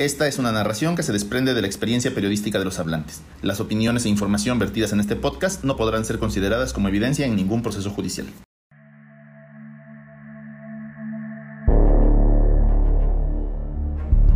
Esta es una narración que se desprende de la experiencia periodística de los hablantes. Las opiniones e información vertidas en este podcast no podrán ser consideradas como evidencia en ningún proceso judicial.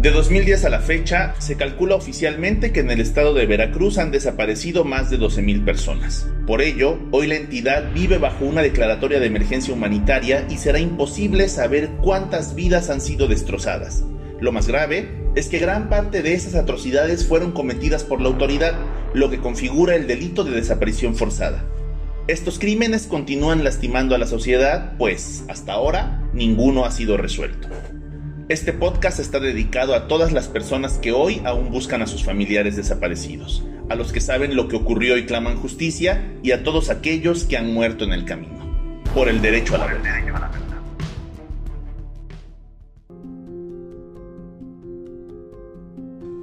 De 2010 a la fecha, se calcula oficialmente que en el estado de Veracruz han desaparecido más de 12.000 personas. Por ello, hoy la entidad vive bajo una declaratoria de emergencia humanitaria y será imposible saber cuántas vidas han sido destrozadas. Lo más grave es que gran parte de esas atrocidades fueron cometidas por la autoridad, lo que configura el delito de desaparición forzada. Estos crímenes continúan lastimando a la sociedad, pues hasta ahora ninguno ha sido resuelto. Este podcast está dedicado a todas las personas que hoy aún buscan a sus familiares desaparecidos, a los que saben lo que ocurrió y claman justicia, y a todos aquellos que han muerto en el camino. Por el derecho a la verdad.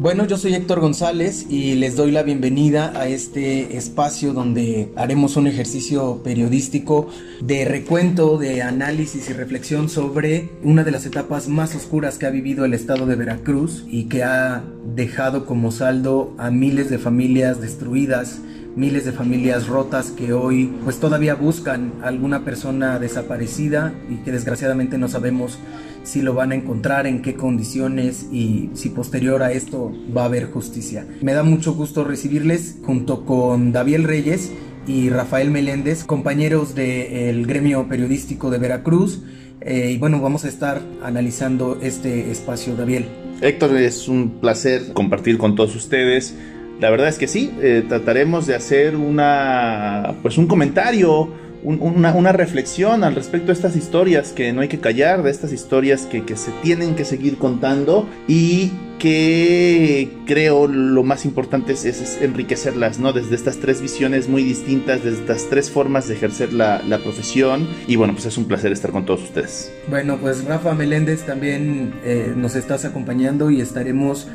Bueno, yo soy Héctor González y les doy la bienvenida a este espacio donde haremos un ejercicio periodístico de recuento, de análisis y reflexión sobre una de las etapas más oscuras que ha vivido el estado de Veracruz y que ha dejado como saldo a miles de familias destruidas, miles de familias rotas que hoy pues todavía buscan alguna persona desaparecida y que desgraciadamente no sabemos si lo van a encontrar, en qué condiciones y si posterior a esto va a haber justicia. Me da mucho gusto recibirles junto con David Reyes y Rafael Meléndez, compañeros del gremio periodístico de Veracruz. Eh, y bueno, vamos a estar analizando este espacio, David. Héctor, es un placer compartir con todos ustedes. La verdad es que sí, eh, trataremos de hacer una, pues un comentario una, reflexión al respecto de estas historias que no hay que callar, de estas historias que, se tienen que seguir contando y que creo lo más importante es, enriquecerlas, ¿no? Desde estas tres visiones muy distintas, desde estas tres formas de ejercer la, profesión. Y bueno, pues es un placer estar con todos ustedes. Bueno, pues Rafa Meléndez también eh, nos estás acompañando y estaremos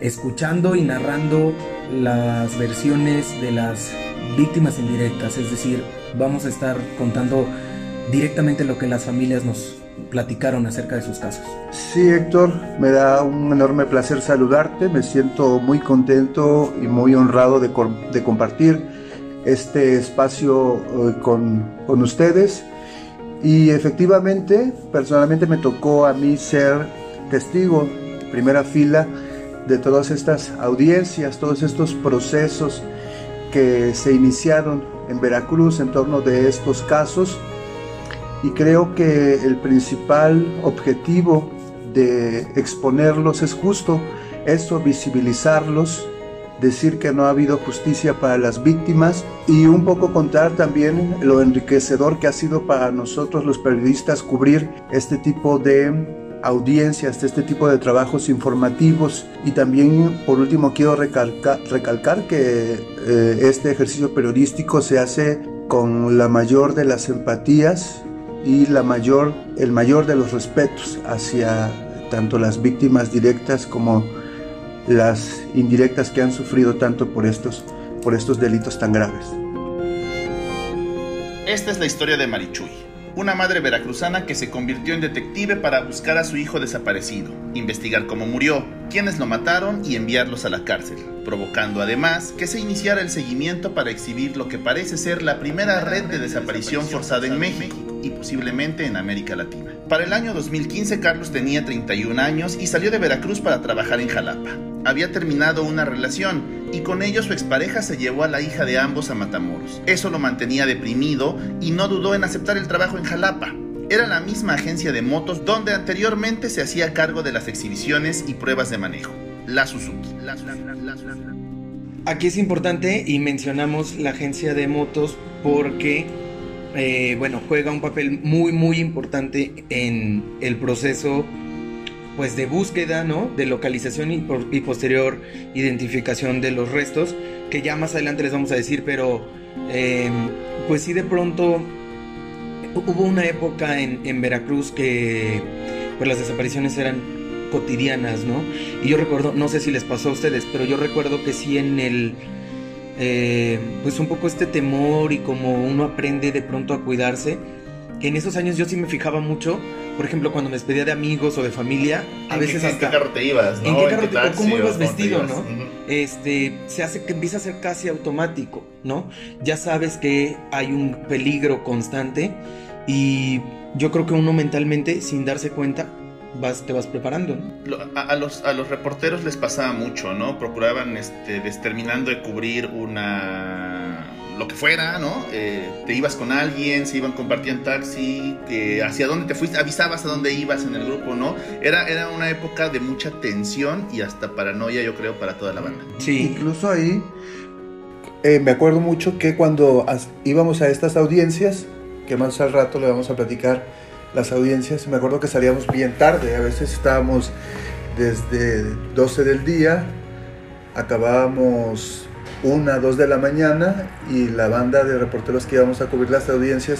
escuchando y narrando las versiones de las víctimas indirectas, es decir, vamos a estar contando directamente lo que las familias nos platicaron acerca de sus casos. Sí, Héctor, me da un enorme placer saludarte, me siento muy contento y muy honrado de, compartir este espacio eh, con, con ustedes. Y efectivamente, personalmente me tocó a mí ser testigo, primera fila, de todas estas audiencias, todos estos procesos que se iniciaron en Veracruz en torno de estos casos. Y creo que el principal objetivo de exponerlos es justo eso, visibilizarlos, decir que no ha habido justicia para las víctimas y un poco contar también lo enriquecedor que ha sido para nosotros los periodistas cubrir este tipo de audiencias de este tipo de trabajos informativos y también por último quiero recalcar, que eh, este ejercicio periodístico se hace con la mayor de las empatías y la mayor, el mayor de los respetos hacia tanto las víctimas directas como las indirectas que han sufrido tanto por estos, por estos delitos tan graves. Esta es la historia de Marichuy una madre veracruzana que se convirtió en detective para buscar a su hijo desaparecido, investigar cómo murió, quiénes lo mataron y enviarlos a la cárcel, provocando además que se iniciara el seguimiento para exhibir lo que parece ser la primera red de desaparición forzada en México y posiblemente en América Latina. Para el año 2015 Carlos tenía 31 años y salió de Veracruz para trabajar en Jalapa. Había terminado una relación y con ello su expareja se llevó a la hija de ambos a Matamoros. Eso lo mantenía deprimido y no dudó en aceptar el trabajo en Jalapa. Era la misma agencia de motos donde anteriormente se hacía cargo de las exhibiciones y pruebas de manejo, la Suzuki. Aquí es importante y mencionamos la agencia de motos porque eh, bueno, juega un papel muy muy importante en el proceso pues de búsqueda, ¿no? De localización y, posterior identificación de los restos, que ya más adelante les vamos a decir, pero em, pues sí de pronto hubo una época en, Veracruz que pues las desapariciones eran cotidianas, ¿no? Y yo recuerdo, no sé si les pasó a ustedes, pero yo recuerdo que sí en el... Eh, pues un poco este temor y como uno aprende de pronto a cuidarse, que en esos años yo sí me fijaba mucho por ejemplo, cuando me despedía de amigos o de familia, a veces hasta... ¿En qué carro te ibas? ¿En qué carro te ¿Cómo ibas vestido, no? Este, se hace que empieza a ser casi automático, ¿no? Ya sabes que hay un peligro constante y yo creo que uno mentalmente, sin darse cuenta, vas, te vas preparando, ¿no? A, a los, a los reporteros les pasaba mucho, ¿no? Procuraban, este, des- terminando de cubrir una... lo que fuera, ¿no? Eh, te ibas con alguien, se iban, compartían taxi, que hacia dónde te fuiste, avisabas a dónde ibas en el grupo, ¿no? Era, era una época de mucha tensión y hasta paranoia, yo creo, para toda la banda. Sí. Incluso ahí eh, me acuerdo mucho que cuando íbamos a estas audiencias, que más al rato le vamos a platicar las audiencias, me acuerdo que salíamos bien tarde, a veces estábamos desde 12 del día, acabábamos una, dos de la mañana y la banda de reporteros que íbamos a cubrir las audiencias,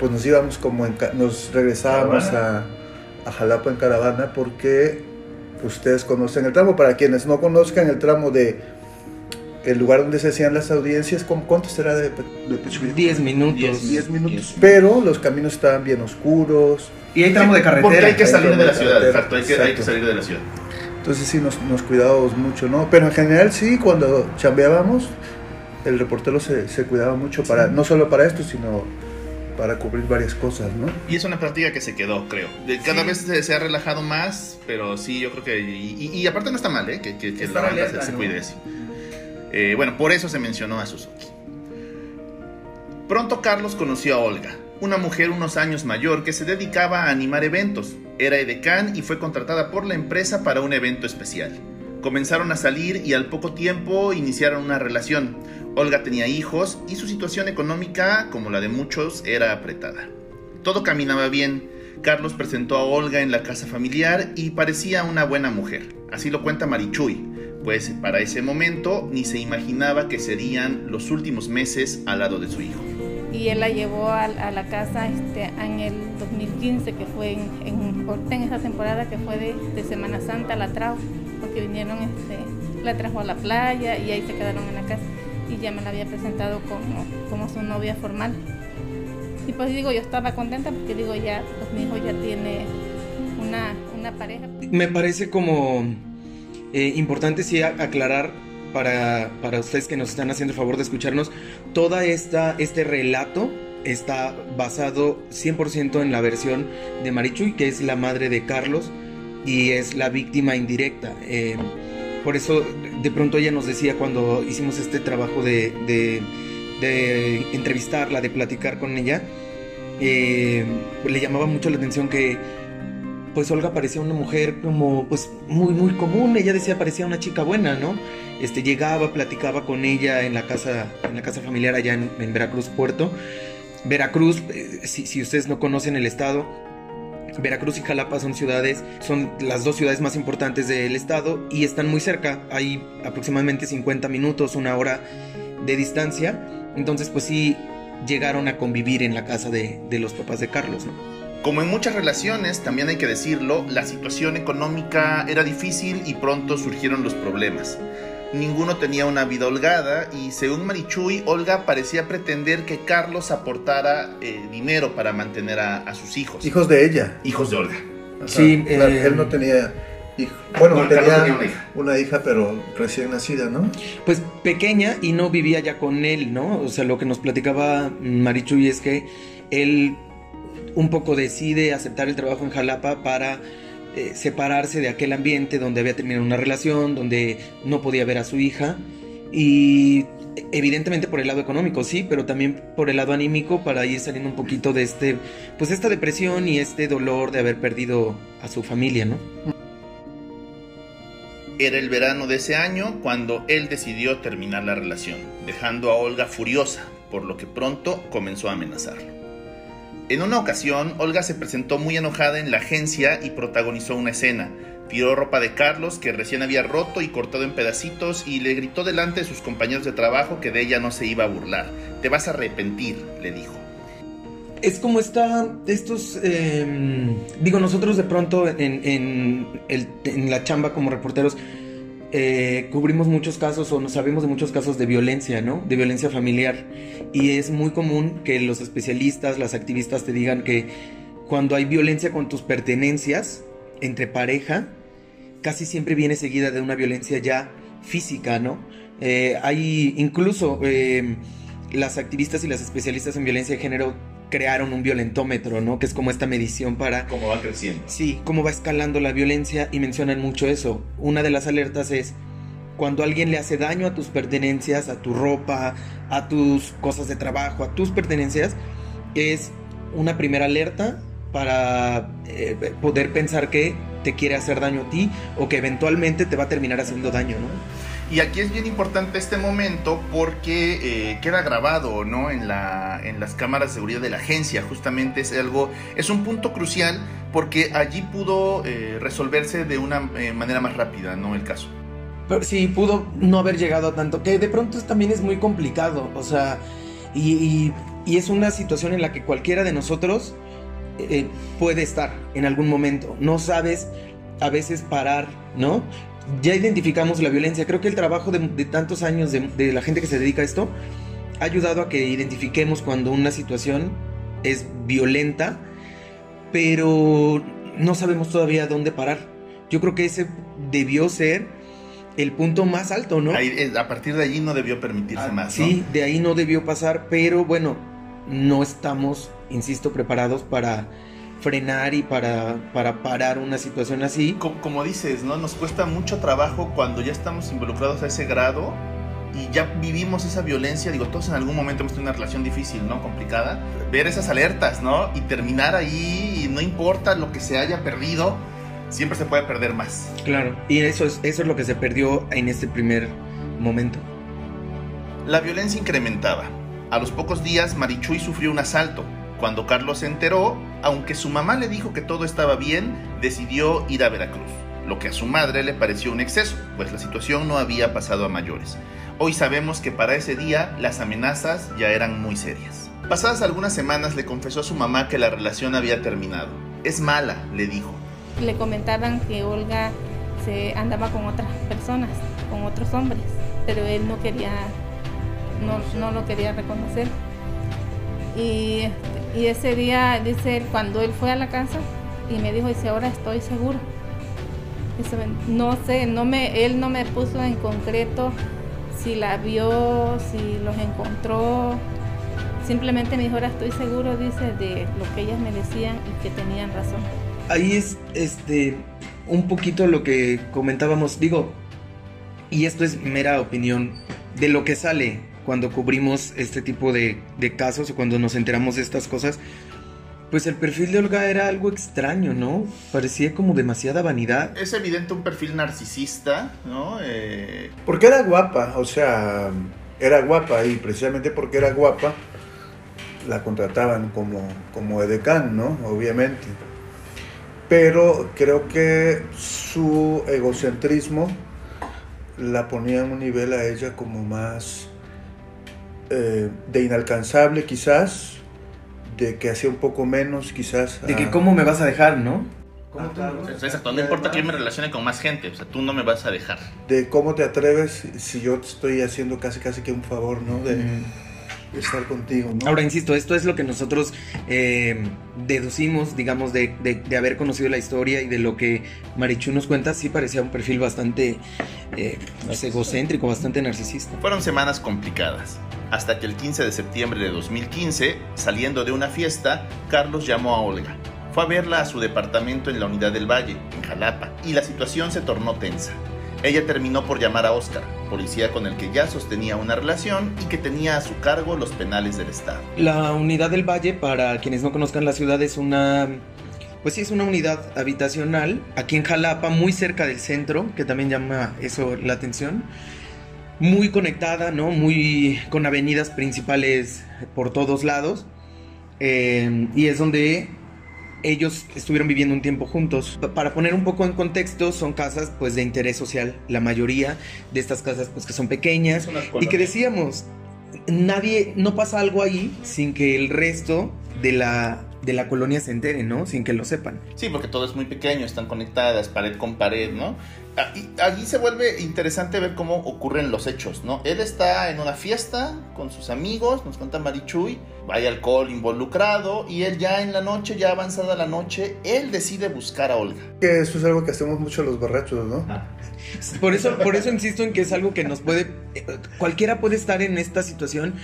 pues nos íbamos como en ca- nos regresábamos a, a Jalapa en caravana porque ustedes conocen el tramo. Para quienes no conozcan el tramo de el lugar donde se hacían las audiencias, ¿cómo- ¿cuánto será de, de Pichubilco? 10 minutos. Diez, 10 minutos. Diez. Pero los caminos estaban bien oscuros. Y hay tramo de carretera. Porque hay que Hay salir de la ciudad, exacto, hay que, hay que salir de la ciudad. Entonces sí nos, nos cuidábamos mucho, ¿no? Pero en general sí, cuando chambeábamos, el reportero se, se cuidaba mucho para, no solo para esto, sino para cubrir varias cosas, ¿no? Y es una práctica que se quedó, creo. De- Cada Sí. vez se, se ha relajado más, pero sí, yo creo que... Y, y- y aparte no está mal, ¿eh? Que, que- que la banda se, cuide así. Eh, bueno, por eso se mencionó a Suzuki. Pronto Carlos conoció a Olga, una mujer unos años mayor que se dedicaba a animar eventos. Era edecán y fue contratada por la empresa para un evento especial. Comenzaron a salir y al poco tiempo iniciaron una relación. Olga tenía hijos y su situación económica, como la de muchos, era apretada. Todo caminaba bien. Carlos presentó a Olga en la casa familiar y parecía una buena mujer. Así lo cuenta Marichuy, pues para ese momento ni se imaginaba que serían los últimos meses al lado de su hijo. Y él la llevó a, la casa este, en el 2015, que fue en, en, en esa temporada que fue de, de Semana Santa, la trajo, porque vinieron, este, la trajo a la playa y ahí se quedaron en la casa y ya me la había presentado como, como su novia formal. Y pues digo, yo estaba contenta porque digo, ya, pues mi ya tiene una, una pareja. Me parece como eh, importante sí aclarar para, para ustedes que nos están haciendo el favor de escucharnos, toda esta, este relato está basado 100% en la versión de Marichuy, que es la madre de Carlos y es la víctima indirecta. Eh, por eso de pronto ella nos decía cuando hicimos este trabajo de, de- entrevistarla, de platicar con ella, eh, le llamaba mucho la atención que pues Olga parecía una mujer como pues muy muy común, ella decía parecía una chica buena, ¿no? Este llegaba, platicaba con ella en la casa en la casa familiar allá en, Veracruz Puerto. Veracruz, eh, si, si ustedes no conocen el estado, Veracruz y Jalapa son ciudades, son las dos ciudades más importantes del estado y están muy cerca, hay aproximadamente 50 minutos, una hora de distancia, entonces pues sí llegaron a convivir en la casa de, de los papás de Carlos, ¿no? Como en muchas relaciones, también hay que decirlo, la situación económica era difícil y pronto surgieron los problemas. Ninguno tenía una vida holgada y según Marichuy, Olga parecía pretender que Carlos aportara eh, dinero para mantener a, a sus hijos. Hijos de ella. Hijos de Olga. Ajá. Sí, Claro, eh, él no tenía hijo. Bueno, Bueno, tenía, Carlos tenía una hija. una hija, pero recién nacida, ¿no? Pues pequeña y no vivía ya con él, ¿no? O sea, lo que nos platicaba Marichuy es que él un poco decide aceptar el trabajo en Jalapa para eh, separarse de aquel ambiente donde había terminado una relación, donde no podía ver a su hija y evidentemente por el lado económico, sí, pero también por el lado anímico para ir saliendo un poquito de este, pues esta depresión y este dolor de haber perdido a su familia, ¿no? Era el verano de ese año cuando él decidió terminar la relación, dejando a Olga furiosa, por lo que pronto comenzó a amenazarlo. En una ocasión, Olga se presentó muy enojada en la agencia y protagonizó una escena. Tiró ropa de Carlos que recién había roto y cortado en pedacitos y le gritó delante de sus compañeros de trabajo que de ella no se iba a burlar. Te vas a arrepentir, le dijo. Es como está, estos, eh, digo, nosotros de pronto en, en la chamba como reporteros eh, cubrimos muchos casos o no sabemos de muchos casos de violencia, ¿no? De violencia familiar. Y es muy común que los especialistas, las activistas te digan que cuando hay violencia con tus pertenencias entre pareja, casi siempre viene seguida de una violencia ya física, ¿no? Eh, hay incluso eh, las activistas y las especialistas en violencia de género crearon un violentómetro, ¿no? Que es como esta medición para... Cómo va creciendo. Sí, cómo va escalando la violencia y mencionan mucho eso. Una de las alertas es cuando alguien le hace daño a tus pertenencias, a tu ropa, a tus cosas de trabajo, a tus pertenencias, es una primera alerta para eh, poder pensar que te quiere hacer daño a ti o que eventualmente te va a terminar haciendo daño, ¿no? Y aquí es bien importante este momento porque eh, queda grabado ¿no? en, la, en las cámaras de seguridad de la agencia. Justamente es algo, es un punto crucial porque allí pudo eh, resolverse de una manera más rápida, ¿no? El caso. Pero sí, pudo no haber llegado a tanto, que de pronto también es muy complicado, o sea, y, y, es una situación en la que cualquiera de nosotros eh, puede estar en algún momento. No sabes a veces parar, ¿no? Ya identificamos la violencia. Creo que el trabajo de, tantos años de, de, la gente que se dedica a esto ha ayudado a que identifiquemos cuando una situación es violenta, pero no sabemos todavía dónde parar. Yo creo que ese debió ser el punto más alto, ¿no? Ahí, a partir de allí no debió permitirse ah, más. ¿no? Sí, de ahí no debió pasar, pero bueno, no estamos, insisto, preparados para frenar y para, para parar una situación así. Como, como, dices, ¿no? Nos cuesta mucho trabajo cuando ya estamos involucrados a ese grado y ya vivimos esa violencia. Digo, todos en algún momento hemos tenido una relación difícil, ¿no? Complicada. Ver esas alertas, ¿no? Y terminar ahí, y no importa lo que se haya perdido, siempre se puede perder más. Claro, y eso es, eso es lo que se perdió en este primer momento. La violencia incrementaba. A los pocos días, Marichuy sufrió un asalto. Cuando Carlos se enteró, aunque su mamá le dijo que todo estaba bien, decidió ir a Veracruz, lo que a su madre le pareció un exceso, pues la situación no había pasado a mayores. Hoy sabemos que para ese día las amenazas ya eran muy serias. Pasadas algunas semanas le confesó a su mamá que la relación había terminado. Es mala, le dijo le comentaban que Olga se andaba con otras personas, con otros hombres, pero él no quería, no, no lo quería reconocer. Y, y, ese día, dice él, cuando él fue a la casa y me dijo, dice, ahora estoy seguro. no sé, no me, él no me puso en concreto si la vio, si los encontró. Simplemente me dijo, ahora estoy seguro, dice, de lo que ellas me decían y que tenían razón ahí es este un poquito lo que comentábamos, digo, y esto es mera opinión, de lo que sale cuando cubrimos este tipo de, de, casos o cuando nos enteramos de estas cosas, pues el perfil de Olga era algo extraño, ¿no? Parecía como demasiada vanidad. Es evidente un perfil narcisista, ¿no? Eh... Porque era guapa, o sea, era guapa y precisamente porque era guapa la contrataban como, como edecán, ¿no? Obviamente pero creo que su egocentrismo la ponía en un nivel a ella como más eh, de inalcanzable quizás, de que hacía un poco menos quizás. De que cómo me vas a dejar, ¿no? ¿Cómo Exacto, no importa que yo me relacione con más gente, o sea, tú no me vas a dejar. De cómo te atreves si yo te estoy haciendo casi casi que un favor, ¿no? De, estar contigo. ¿no? Ahora, insisto, esto es lo que nosotros eh, deducimos, digamos, de, de, haber conocido la historia y de lo que Marichu nos cuenta, sí parecía un perfil bastante eh, egocéntrico, bastante narcisista. Fueron semanas complicadas, hasta que el 15 de septiembre de 2015, saliendo de una fiesta, Carlos llamó a Olga. Fue a verla a su departamento en la Unidad del Valle, en Jalapa, y la situación se tornó tensa. Ella terminó por llamar a Oscar, policía con el que ya sostenía una relación y que tenía a su cargo los penales del Estado. La unidad del Valle, para quienes no conozcan la ciudad, es una... Pues sí, es una unidad habitacional aquí en Jalapa, muy cerca del centro, que también llama eso la atención. Muy conectada, ¿no? Muy con avenidas principales por todos lados. Eh, y es donde ellos estuvieron viviendo un tiempo juntos. Para poner un poco en contexto, son casas pues de interés social, la mayoría de estas casas pues que son pequeñas y que decíamos, nadie, no pasa algo ahí sin que el resto de la de la colonia se entere, ¿no? Sin que lo sepan. Sí, porque todo es muy pequeño, están conectadas, pared con pared, ¿no? Allí se vuelve interesante ver cómo ocurren los hechos, ¿no? Él está en una fiesta con sus amigos, nos cuenta Marichuy, hay alcohol involucrado y él ya en la noche, ya avanzada la noche, él decide buscar a Olga. Que eso es algo que hacemos mucho los borrachos, ¿no? Ah. Por eso, por eso insisto en que es algo que nos puede, cualquiera puede estar en esta situación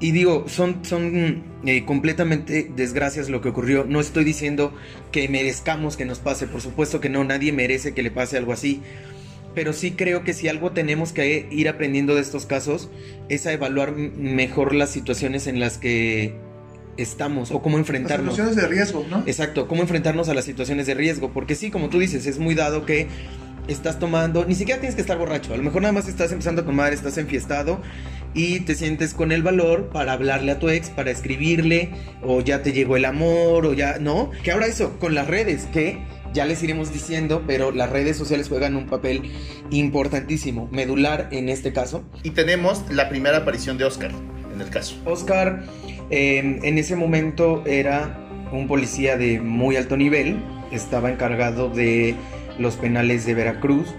y digo, son, son eh, completamente desgracias lo que ocurrió. No estoy diciendo que merezcamos que nos pase, por supuesto que no, nadie merece que le pase algo así. Pero sí creo que si algo tenemos que ir aprendiendo de estos casos es a evaluar mejor las situaciones en las que estamos o cómo enfrentarnos. Las situaciones de riesgo, ¿no? Exacto, cómo enfrentarnos a las situaciones de riesgo. Porque sí, como tú dices, es muy dado que estás tomando, ni siquiera tienes que estar borracho, a lo mejor nada más estás empezando a tomar, estás enfiestado y te sientes con el valor para hablarle a tu ex, para escribirle, o ya te llegó el amor, o ya, ¿no? Que ahora eso, con las redes, que ya les iremos diciendo, pero las redes sociales juegan un papel importantísimo, medular en este caso. Y tenemos la primera aparición de Oscar en el caso. Oscar em, en ese momento era un policía de muy alto nivel, estaba encargado de los penales de Veracruz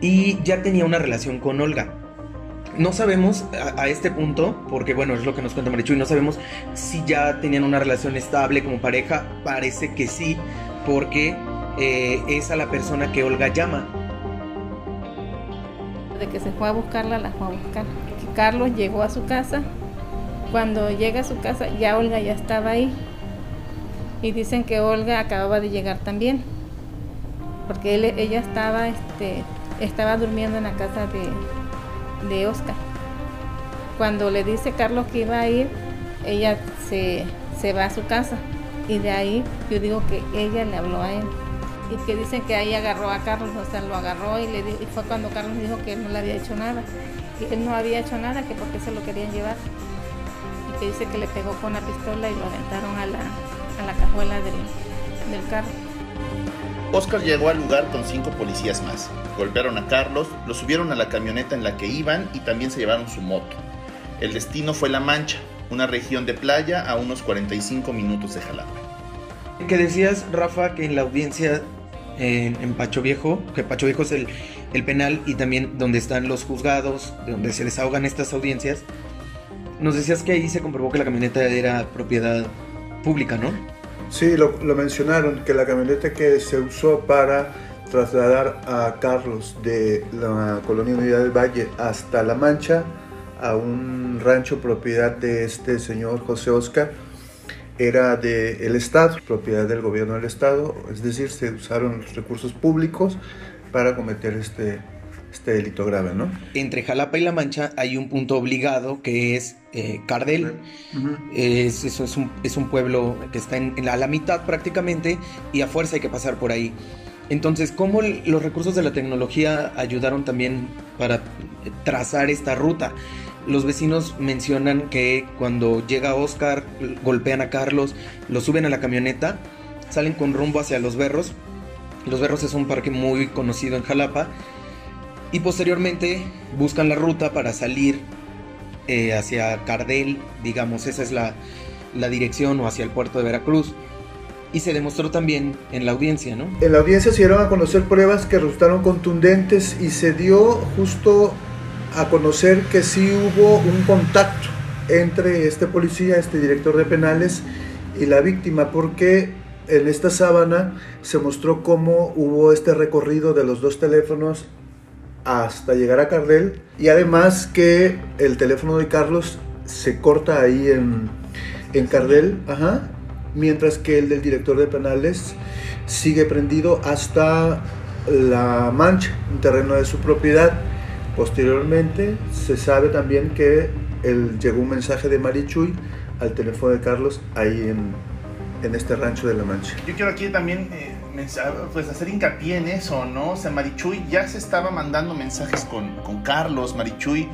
y ya tenía una relación con Olga. No sabemos a, este punto, porque bueno, es lo que nos cuenta Marichuy, no sabemos si ya tenían una relación estable como pareja. Parece que sí, porque eh, es a la persona que Olga llama. De que se fue a buscarla, la fue a buscar. Que Carlos llegó a su casa. Cuando llega a su casa, ya Olga ya estaba ahí. Y dicen que Olga acababa de llegar también. Porque ella estaba, este, estaba durmiendo en la casa de, de Oscar. Cuando le dice Carlos que iba a ir, ella se, va a su casa y de ahí yo digo que ella le habló a él y que dicen que ahí agarró a Carlos, o sea, lo agarró y, le y fue cuando Carlos dijo que él no le había hecho nada, que él no había hecho nada, que porque se lo querían llevar y que dice que le pegó con la pistola y lo aventaron a la, a la cajuela del, del carro. Oscar llegó al lugar con cinco policías más. Golpearon a Carlos, lo subieron a la camioneta en la que iban y también se llevaron su moto. El destino fue La Mancha, una región de playa a unos 45 minutos de Jalapa. Que decías, Rafa, que en la audiencia en, Pacho Viejo, que Pacho Viejo es el, el, penal y también donde están los juzgados, donde se desahogan estas audiencias, nos decías que ahí se comprobó que la camioneta era propiedad pública, ¿no? Sí, lo, mencionaron, que la camioneta que se usó para trasladar a Carlos de la colonia Unidad del Valle hasta La Mancha, a un rancho propiedad de este señor José Oscar, era del Estado, propiedad del gobierno del Estado, es decir, se usaron recursos públicos para cometer este, este delito grave, ¿no? Entre Jalapa y La Mancha hay un punto obligado que es eh, Cardel. es, eso es, un, es un pueblo que está en, la, a la mitad prácticamente y a fuerza hay que pasar por ahí. Entonces, ¿cómo los recursos de la tecnología ayudaron también para trazar esta ruta? Los vecinos mencionan que cuando llega Oscar, golpean a Carlos, lo suben a la camioneta, salen con rumbo hacia Los Berros. Los Berros es un parque muy conocido en Jalapa y posteriormente buscan la ruta para salir eh, hacia Cardel, digamos, esa es la, la dirección o hacia el puerto de Veracruz. Y se demostró también en la audiencia, ¿no? En la audiencia se dieron a conocer pruebas que resultaron contundentes y se dio justo a conocer que sí hubo un contacto entre este policía, este director de penales y la víctima, porque en esta sábana se mostró cómo hubo este recorrido de los dos teléfonos hasta llegar a Cardel y además que el teléfono de Carlos se corta ahí en, en Cardel, mientras que el del director de penales sigue prendido hasta La Mancha, un terreno de su propiedad. Posteriormente se sabe también que llegó un mensaje de Marichuy al teléfono de Carlos ahí en, en este rancho de La Mancha. Yo quiero aquí también eh, pues hacer hincapié en eso, ¿no? O sea, Marichuy ya se estaba mandando mensajes con, con Carlos, Marichuy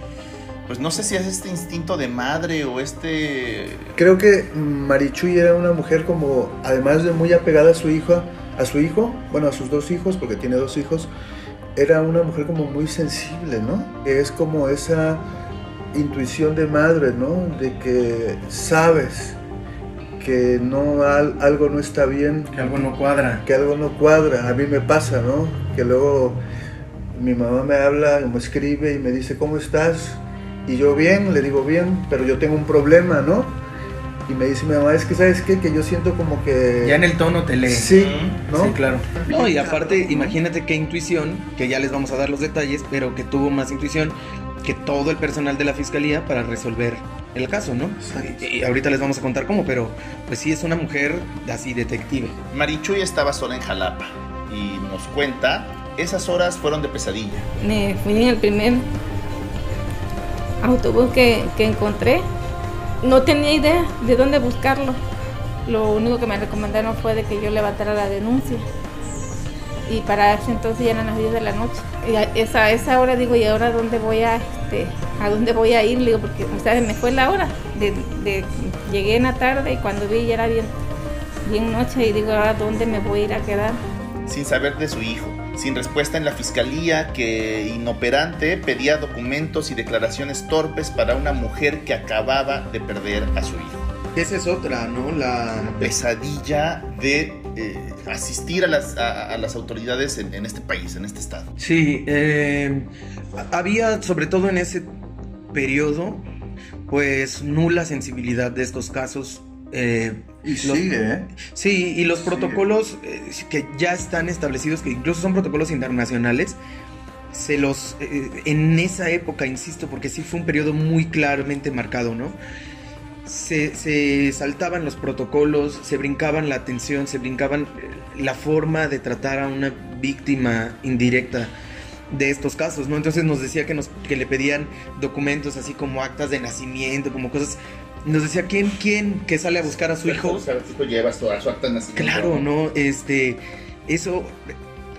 pues no sé si es este instinto de madre o este... Creo que Marichuy era una mujer como, además de muy apegada a su hija, a su hijo, bueno, a sus dos hijos, porque tiene dos hijos, era una mujer como muy sensible, ¿no? Es como esa intuición de madre, ¿no? De que sabes que no algo no está bien. Que algo no cuadra. Que algo no cuadra. A mí me pasa, ¿no? Que luego mi mamá me habla, me escribe y me dice, ¿cómo estás? Y yo bien, le digo bien, pero yo tengo un problema, ¿no? Y me dice mi mamá, es que sabes qué, que yo siento como que... Ya en el tono te lee. Sí, ¿no? Sí, claro. No, y aparte, imagínate qué intuición, que ya les vamos a dar los detalles, pero que tuvo más intuición que todo el personal de la fiscalía para resolver el caso, ¿no? Y, ahorita les vamos a contar cómo, pero pues sí es una mujer así detective. Marichuy estaba sola en Jalapa y nos cuenta, esas horas fueron de pesadilla. Me fui en el primer autobús que, que encontré no tenía idea de dónde buscarlo. Lo único que me recomendaron fue de que yo levantara la denuncia. Y para ese entonces ya eran las 10 de la noche. Y a esa, esa hora digo, ¿y ahora dónde voy a, este, a dónde voy a ir? digo, porque o sea, me fue la hora. De, llegué en la tarde y cuando vi ya era bien, bien noche y digo, ¿ahora dónde me voy a ir a quedar? Sin saber de su hijo sin respuesta en la fiscalía que inoperante pedía documentos y declaraciones torpes para una mujer que acababa de perder a su hijo. Esa es otra, ¿no? La pesadilla de eh, asistir a las, a, las autoridades en, este país, en este estado. Sí, eh, había sobre todo en ese periodo pues nula sensibilidad de estos casos eh, y sigue, ¿eh? Sí, y los protocolos eh, que ya están establecidos, que incluso son protocolos internacionales, se los. Eh, en esa época, insisto, porque sí fue un periodo muy claramente marcado, ¿no? Se, se, saltaban los protocolos, se brincaban la atención, se brincaban la forma de tratar a una víctima indirecta de estos casos, ¿no? Entonces nos decía que, nos, que le pedían documentos así como actas de nacimiento, como cosas nos decía quién quién que sale a buscar a su hijo. llevas toda su acta nacimiento. Claro, no, este eso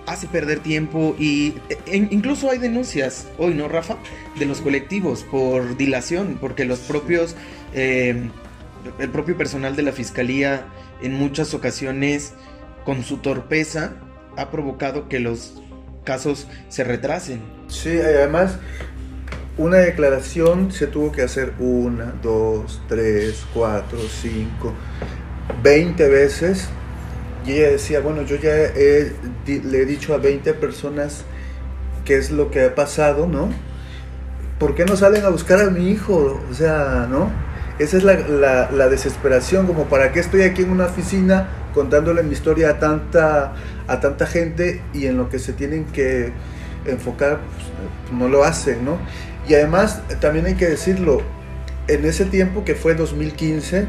hace perder tiempo y e, incluso hay denuncias hoy, ¿no, Rafa? De los colectivos por dilación, porque los propios eh, el propio personal de la fiscalía en muchas ocasiones con su torpeza ha provocado que los casos se retrasen. Sí, además una declaración se tuvo que hacer una, dos, tres, cuatro, cinco, veinte veces. Y ella decía, bueno, yo ya le he dicho a 20 personas qué es lo que ha pasado, ¿no? ¿Por qué no salen a buscar a mi hijo? O sea, ¿no? Esa es la, desesperación, como para qué estoy aquí en una oficina contándole mi historia a tanta, a tanta gente y en lo que se tienen que enfocar, pues, no lo hacen, ¿no? Y además, también hay que decirlo, en ese tiempo que fue 2015,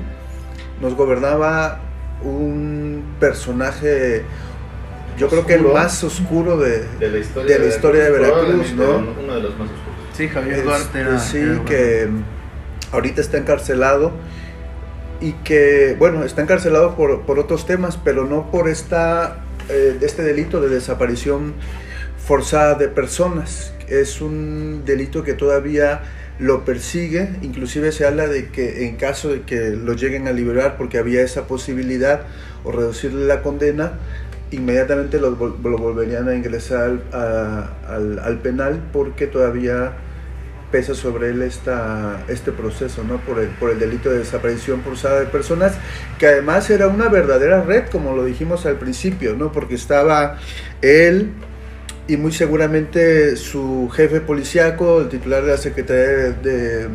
nos gobernaba un personaje, yo creo que el más oscuro de, la historia de, la historia de Veracruz, ¿no? Uno de los más oscuros. Sí, Javier Duarte era, Sí, que ahorita está encarcelado y que, bueno, está encarcelado por, por otros temas, pero no por esta, eh, este delito de desaparición forzada de personas, es un delito que todavía lo persigue, inclusive se habla de que en caso de que lo lleguen a liberar porque había esa posibilidad o reducirle la condena, inmediatamente lo, volverían a ingresar al, penal porque todavía pesa sobre él esta, este proceso, ¿no? Por el, por el delito de desaparición forzada de personas, que además era una verdadera red, como lo dijimos al principio, ¿no? Porque estaba él, y muy seguramente su jefe policíaco, el titular de la Secretaría de,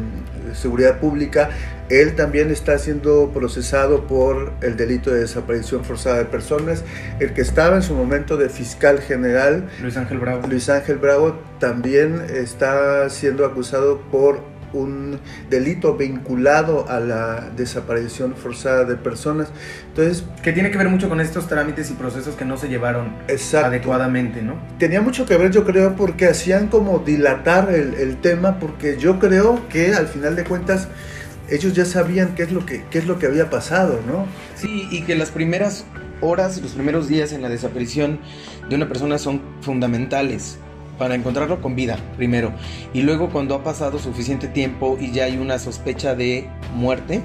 Seguridad Pública, él también está siendo procesado por el delito de desaparición forzada de personas. El que estaba en su momento de fiscal general, Luis Ángel Bravo, Luis Ángel Bravo también está siendo acusado por un delito vinculado a la desaparición forzada de personas. Entonces, que tiene que ver mucho con estos trámites y procesos que no se llevaron adecuadamente, ¿no? Tenía mucho que ver, yo creo, porque hacían como dilatar el, tema, porque yo creo que al final de cuentas ellos ya sabían qué es lo que qué es lo que había pasado, ¿no? Sí, y que las primeras horas, los primeros días en la desaparición de una persona son fundamentales para encontrarlo con vida, primero. Y luego cuando ha pasado suficiente tiempo y ya hay una sospecha de muerte,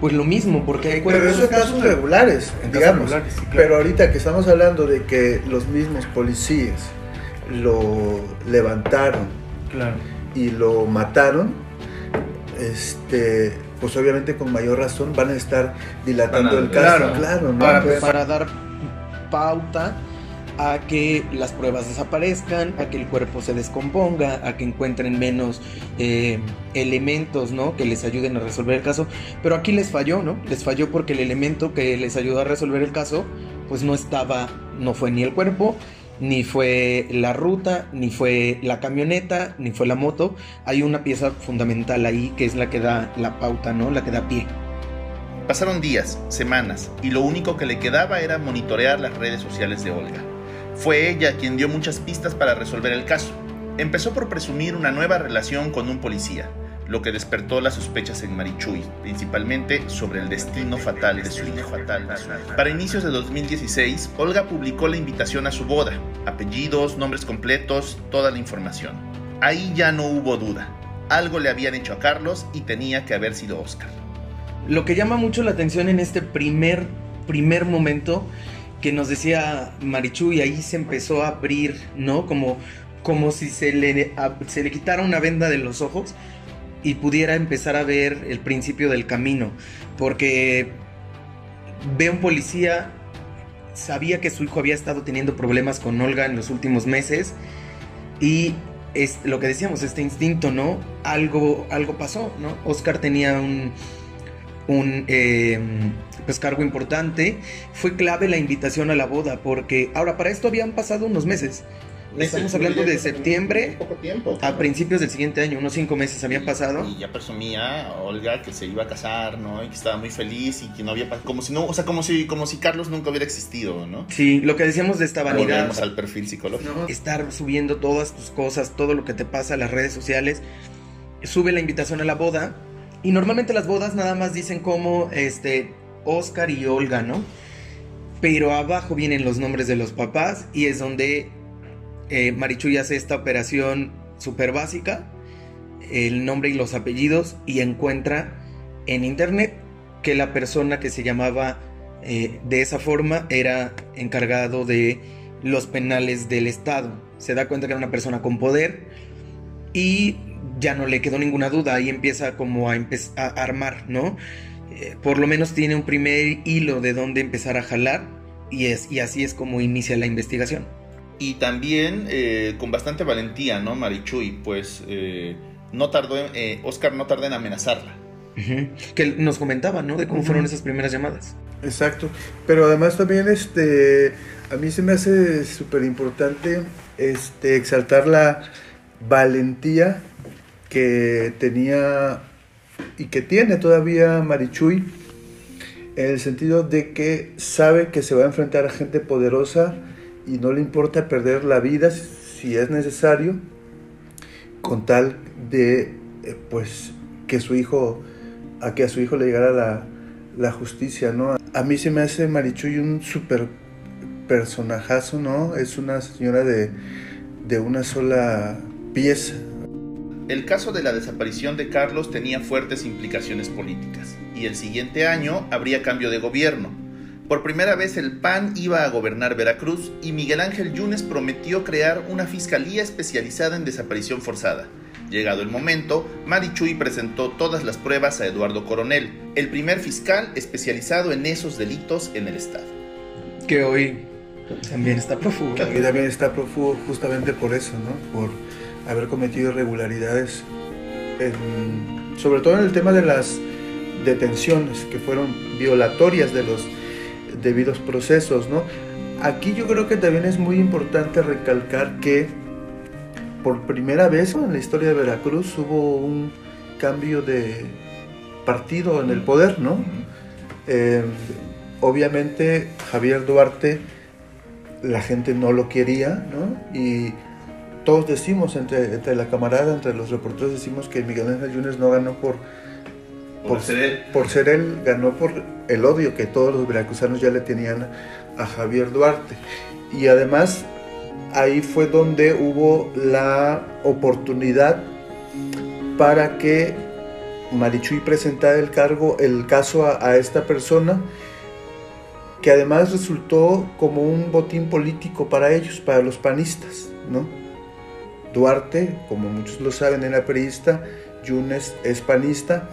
pues lo mismo, porque hay Pero esos casos regulares, digamos. Pero ahorita que estamos hablando de que los mismos policías lo levantaron y lo mataron, este, pues obviamente con mayor razón van a estar dilatando el caso. Claro, para, para dar pauta a que las pruebas desaparezcan, a que el cuerpo se descomponga, a que encuentren menos eh, elementos, ¿no? Que les ayuden a resolver el caso. Pero aquí les falló, ¿no? Les falló porque el elemento que les ayudó a resolver el caso, pues no estaba, no fue ni el cuerpo, ni fue la ruta, ni fue la camioneta, ni fue la moto. Hay una pieza fundamental ahí que es la que da la pauta, ¿no? La que da pie. Pasaron días, semanas, y lo único que le quedaba era monitorear las redes sociales de Olga. Fue ella quien dio muchas pistas para resolver el caso. Empezó por presumir una nueva relación con un policía, lo que despertó las sospechas en Marichuy, principalmente sobre el destino fatal de su hijo. Para inicios de 2016, Olga publicó la invitación a su boda, apellidos, nombres completos, toda la información. Ahí ya no hubo duda. Algo le habían hecho a Carlos y tenía que haber sido Oscar. Lo que llama mucho la atención en este primer, primer momento que nos decía Marichu y ahí se empezó a abrir, ¿no? Como, como si se le, se le quitara una venda de los ojos y pudiera empezar a ver el principio del camino. Porque ve un policía, sabía que su hijo había estado teniendo problemas con Olga en los últimos meses y es lo que decíamos, este instinto, ¿no? Algo, algo pasó, ¿no? Oscar tenía un un em, pues, cargo importante. Fue clave la invitación a la boda, porque ahora para esto habían pasado unos meses. Estamos hablando de septiembre a principios del siguiente año, unos cinco meses habían pasado. Y ya presumía Olga que se iba a casar, ¿no? Y que estaba muy feliz y que no había como si no, o sea, como si como si Carlos nunca hubiera existido, ¿no? Sí, lo que decíamos de esta vanidad. Volvemos al perfil psicológico. Estar subiendo todas tus cosas, todo lo que te pasa a las redes sociales. Sube la invitación a la boda y normalmente las bodas nada más dicen como este Oscar y Olga, ¿no? Pero abajo vienen los nombres de los papás y es donde eh, Marichuy hace esta operación súper básica, el nombre y los apellidos, y encuentra en internet que la persona que se llamaba eh, de esa forma era encargado de los penales del Estado. Se da cuenta que era una persona con poder y ya no le quedó ninguna duda, y empieza como a, armar, ¿no? Eh, por lo menos tiene un primer hilo de dónde empezar a jalar y así es como inicia la investigación. Y también eh, con bastante valentía, ¿no, Marichuy? Pues eh, no tardó, Oscar no tardó en amenazarla. Que nos comentaba, ¿no? De cómo fueron esas primeras llamadas. Exacto. Pero además también, este, a mí se me hace súper importante, este, exaltar la valentía que tenía y que tiene todavía Marichuy en el sentido de que sabe que se va a enfrentar a gente poderosa y no le importa perder la vida si es necesario con tal de eh, pues que su hijo a que a su hijo le llegara la, la justicia no a mí se me hace Marichuy un super personajazo no es una señora de, de una sola pieza. El caso de la desaparición de Carlos tenía fuertes implicaciones políticas, y el siguiente año habría cambio de gobierno. Por primera vez el PAN iba a gobernar Veracruz y Miguel Ángel Yunes prometió crear una fiscalía especializada en desaparición forzada. Llegado el momento, Marichuy presentó todas las pruebas a Eduardo Coronel, el primer fiscal especializado en esos delitos en el Estado. Que hoy también está prófugo. Que también está prófugo justamente por eso, ¿no? Por haber cometido irregularidades, sobre todo en el tema de las detenciones que fueron violatorias de los debidos procesos, ¿no? Aquí yo creo que también es muy importante recalcar que por primera vez en la historia de Veracruz hubo un cambio de partido en el poder, ¿no? Eh, obviamente Javier Duarte, la gente no lo quería, ¿no? Y todos decimos, entre, la camarada, entre los reporteros, decimos que Miguel Ángel Yunes no ganó por, por, ser él. por ser él, ganó por el odio que todos los veracruzanos ya le tenían a Javier Duarte. Y además ahí fue donde hubo la oportunidad para que Marichuy presentara el cargo, el caso a, a esta persona que además resultó como un botín político para ellos, para los panistas, ¿no? Duarte, como muchos lo saben, era periodista Yunes es panista,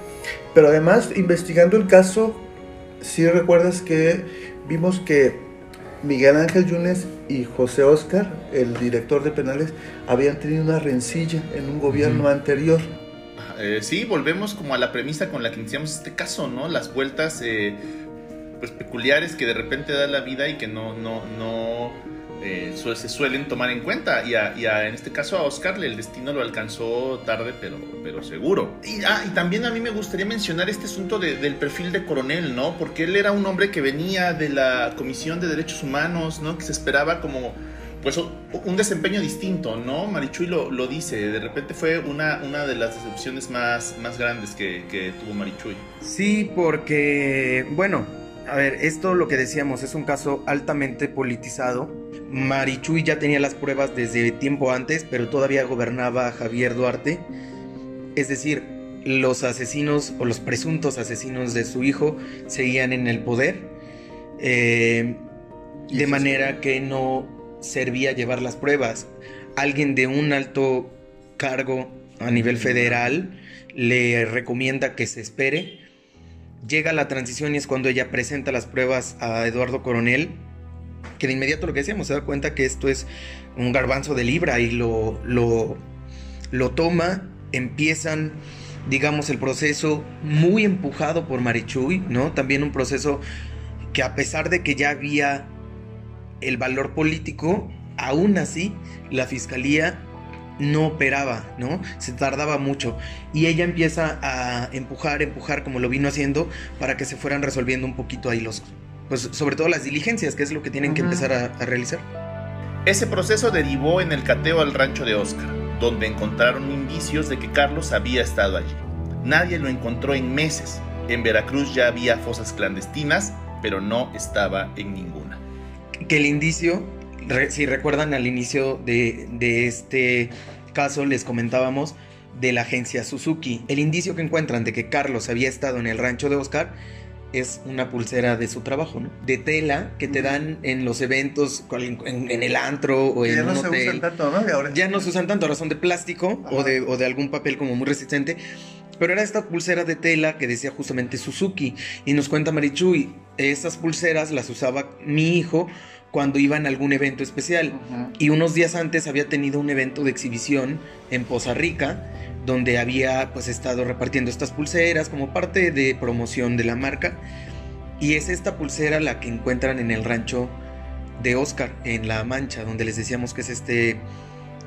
pero además investigando el caso, si recuerdas que vimos que Miguel Ángel Yunes y José Oscar, el director de penales, habían tenido una rencilla en un gobierno anterior. Eh, sí, volvemos como a la premisa con la que iniciamos este caso, ¿no? Las vueltas eh, pues peculiares que de repente da la vida y que no, no, no eh, se suelen tomar en cuenta. Y, en este caso a Oscar el destino lo alcanzó tarde, pero, seguro. Y, ah, y también a mí me gustaría mencionar este asunto del perfil de coronel, ¿no? Porque él era un hombre que venía de la Comisión de Derechos Humanos, ¿no? Que se esperaba como pues un desempeño distinto, ¿no? Marichuy lo, lo dice, de repente fue una, una de las decepciones más, más grandes que, que tuvo Marichuy. Sí, porque, bueno, a ver, esto lo que decíamos es un caso altamente politizado. Marichuy ya tenía las pruebas desde tiempo antes, pero todavía gobernaba Javier Duarte. Es decir, los asesinos o los presuntos asesinos de su hijo seguían en el poder. Eh, de manera que no servía llevar las pruebas. Alguien de un alto cargo a nivel federal le recomienda que se espere llega la transición y es cuando ella presenta las pruebas a Eduardo Coronel, que de inmediato lo que decíamos, se da cuenta que esto es un garbanzo de libra y lo, lo, lo toma, empiezan, digamos, el proceso muy empujado por Marichuy, ¿no? También un proceso que a pesar de que ya había el valor político, aún así la fiscalía no operaba, ¿no? Se tardaba mucho. Y ella empieza a empujar, empujar, como lo vino haciendo, para que se fueran resolviendo un poquito ahí los, pues sobre todo las diligencias, que es lo que tienen que empezar a, a, realizar. Ese proceso derivó en el cateo al rancho de Oscar, donde encontraron indicios de que Carlos había estado allí. Nadie lo encontró en meses. En Veracruz ya había fosas clandestinas, pero no estaba en ninguna. Que el indicio si recuerdan al inicio de, este caso, les comentábamos de la agencia Suzuki. El indicio que encuentran de que Carlos había estado en el rancho de Oscar es una pulsera de su trabajo, ¿no? De tela que te dan en los eventos, en, el antro o en ya no se usan tanto, ¿no? Ya no se usan tanto, ahora son de plástico o de, o de algún papel como muy resistente. Pero era esta pulsera de tela que decía justamente Suzuki. Y nos cuenta Marichuy, esas pulseras las usaba mi hijo cuando iba en algún evento especial. Y unos días antes había tenido un evento de exhibición en Poza Rica, donde había pues estado repartiendo estas pulseras como parte de promoción de la marca. Y es esta pulsera la que encuentran en el rancho de Oscar, en La Mancha, donde les decíamos que es este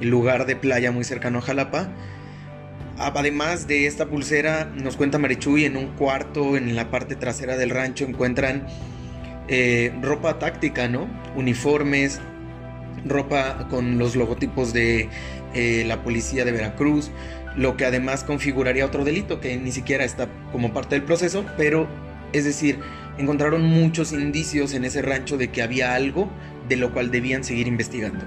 lugar de playa muy cercano a Jalapa. Además de esta pulsera, nos cuenta Marichuy, en un cuarto en la parte trasera del rancho encuentran eh, ropa táctica, ¿no? Uniformes, ropa con los logotipos de eh, la policía de Veracruz, lo que además configuraría otro delito que ni siquiera está como parte del proceso, pero es decir, encontraron muchos indicios en ese rancho de que había algo de lo cual debían seguir investigando.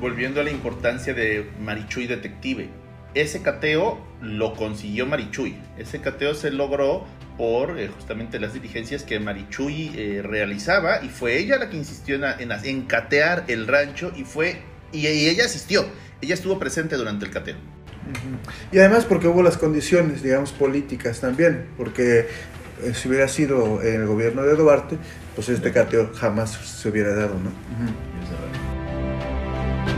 Volviendo a la importancia de Marichuy Detective, ese cateo lo consiguió Marichuy. Ese cateo se logró por eh, justamente las diligencias que Marichuy eh, realizaba y fue ella la que insistió en, en, catear el rancho y fue y, ella asistió, ella estuvo presente durante el cateo. Y además porque hubo las condiciones, digamos, políticas también, porque eh, si hubiera sido en el gobierno de Duarte, pues este cateo jamás se hubiera dado, ¿no?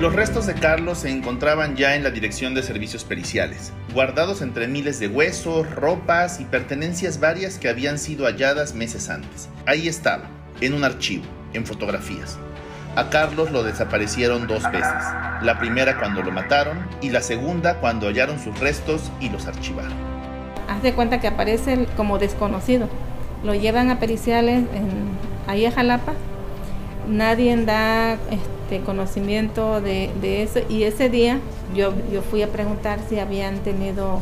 Los restos de Carlos se encontraban ya en la Dirección de Servicios Periciales, guardados entre miles de huesos, ropas y pertenencias varias que habían sido halladas meses antes. Ahí estaba, en un archivo, en fotografías. A Carlos lo desaparecieron dos veces, la primera cuando lo mataron y la segunda cuando hallaron sus restos y los archivaron. Haz de cuenta que aparece como desconocido. Lo llevan a periciales en, ahí a Jalapa. Nadie da... Este, conocimiento de, eso y ese día yo, yo fui a preguntar si habían tenido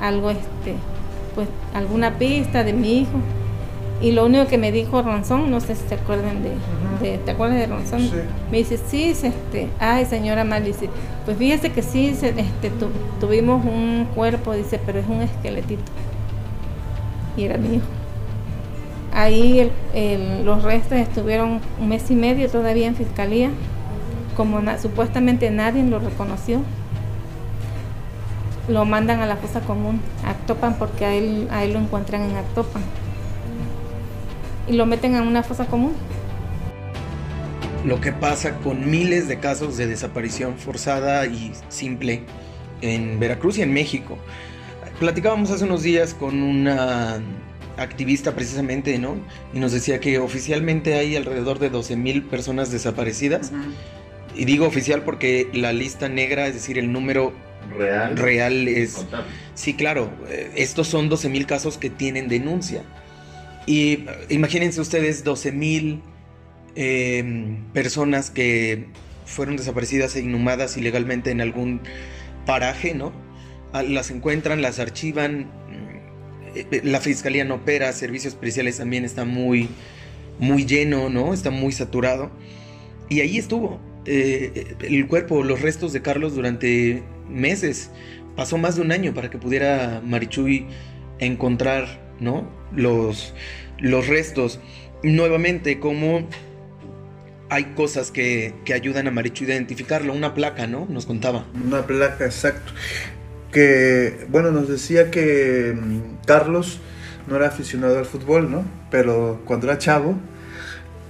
algo, este, pues alguna pista de mi hijo y lo único que me dijo Ronzón, no sé si se acuerdan de, ¿te acuerdas de Ronzón? Me dice, sí, este, ay señora Mal, dice, pues fíjese que sí, este, tuvimos un cuerpo, dice, pero es un esqueletito. Y era mi hijo. Ahí los restos estuvieron un mes y medio todavía en fiscalía, como supuestamente nadie lo reconoció. lo mandan a la fosa común, a Actopan, porque a él, a él lo encuentran en Actopan. Y lo meten en una fosa común. Lo que pasa con miles de casos de desaparición forzada y simple en Veracruz y en México. Platicábamos hace unos días con una activista precisamente, ¿no? Y nos decía que oficialmente hay alrededor de 12 mil personas desaparecidas. Y digo oficial porque la lista negra, es decir, el número Real. real es... Sí, claro, eh, estos son 12 mil casos que tienen denuncia. Y imagínense ustedes 12 mil eh, personas que fueron desaparecidas e inhumadas ilegalmente en algún paraje, ¿no? Ah, Las encuentran, las archivan, la fiscalía no opera, servicios especiales también está muy, muy lleno, ¿no? Está muy saturado. Y ahí estuvo eh, el cuerpo, los restos de Carlos durante meses. Pasó más de un año para que pudiera Marichuy encontrar, ¿no? Los, los restos. Nuevamente, como hay cosas que, que ayudan a Marichuy a identificarlo. Una placa, ¿no? Nos contaba. Una placa, exacto. Que, bueno, nos decía que mm, Carlos no era aficionado al fútbol, ¿no? Pero cuando era chavo,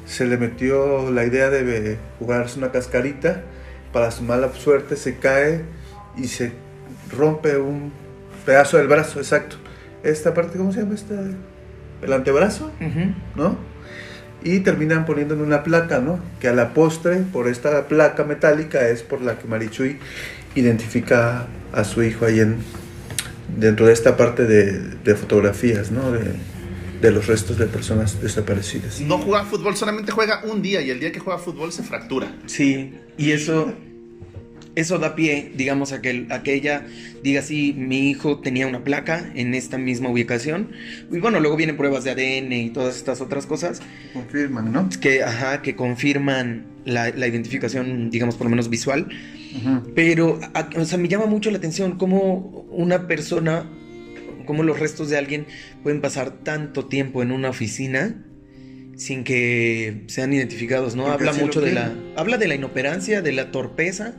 se le metió la idea de jugarse una cascarita. Para su mala suerte se cae y se rompe un pedazo del brazo, exacto. Esta parte, ¿cómo se llama esta? El antebrazo, ¿no? Y terminan poniendo en una placa, ¿no? Que a la postre, por esta placa metálica, es por la que Marichuy identifica a su hijo ahí en, dentro de esta parte de, de fotografías, ¿no? De, de los restos de personas desaparecidas. No juega fútbol, solamente juega un día y el día que juega fútbol se fractura. Sí, y eso, eso da pie, digamos, a que, a que ella diga, sí, mi hijo tenía una placa en esta misma ubicación. Y bueno, luego vienen pruebas de ADN y todas estas otras cosas Confirman, ¿no? que, ajá, que confirman la, la identificación, digamos, por lo menos visual. Pero, o sea, me llama mucho la atención cómo una persona, cómo los restos de alguien pueden pasar tanto tiempo en una oficina sin que sean identificados, ¿no? Porque Habla mucho de la, habla de la inoperancia, de la torpeza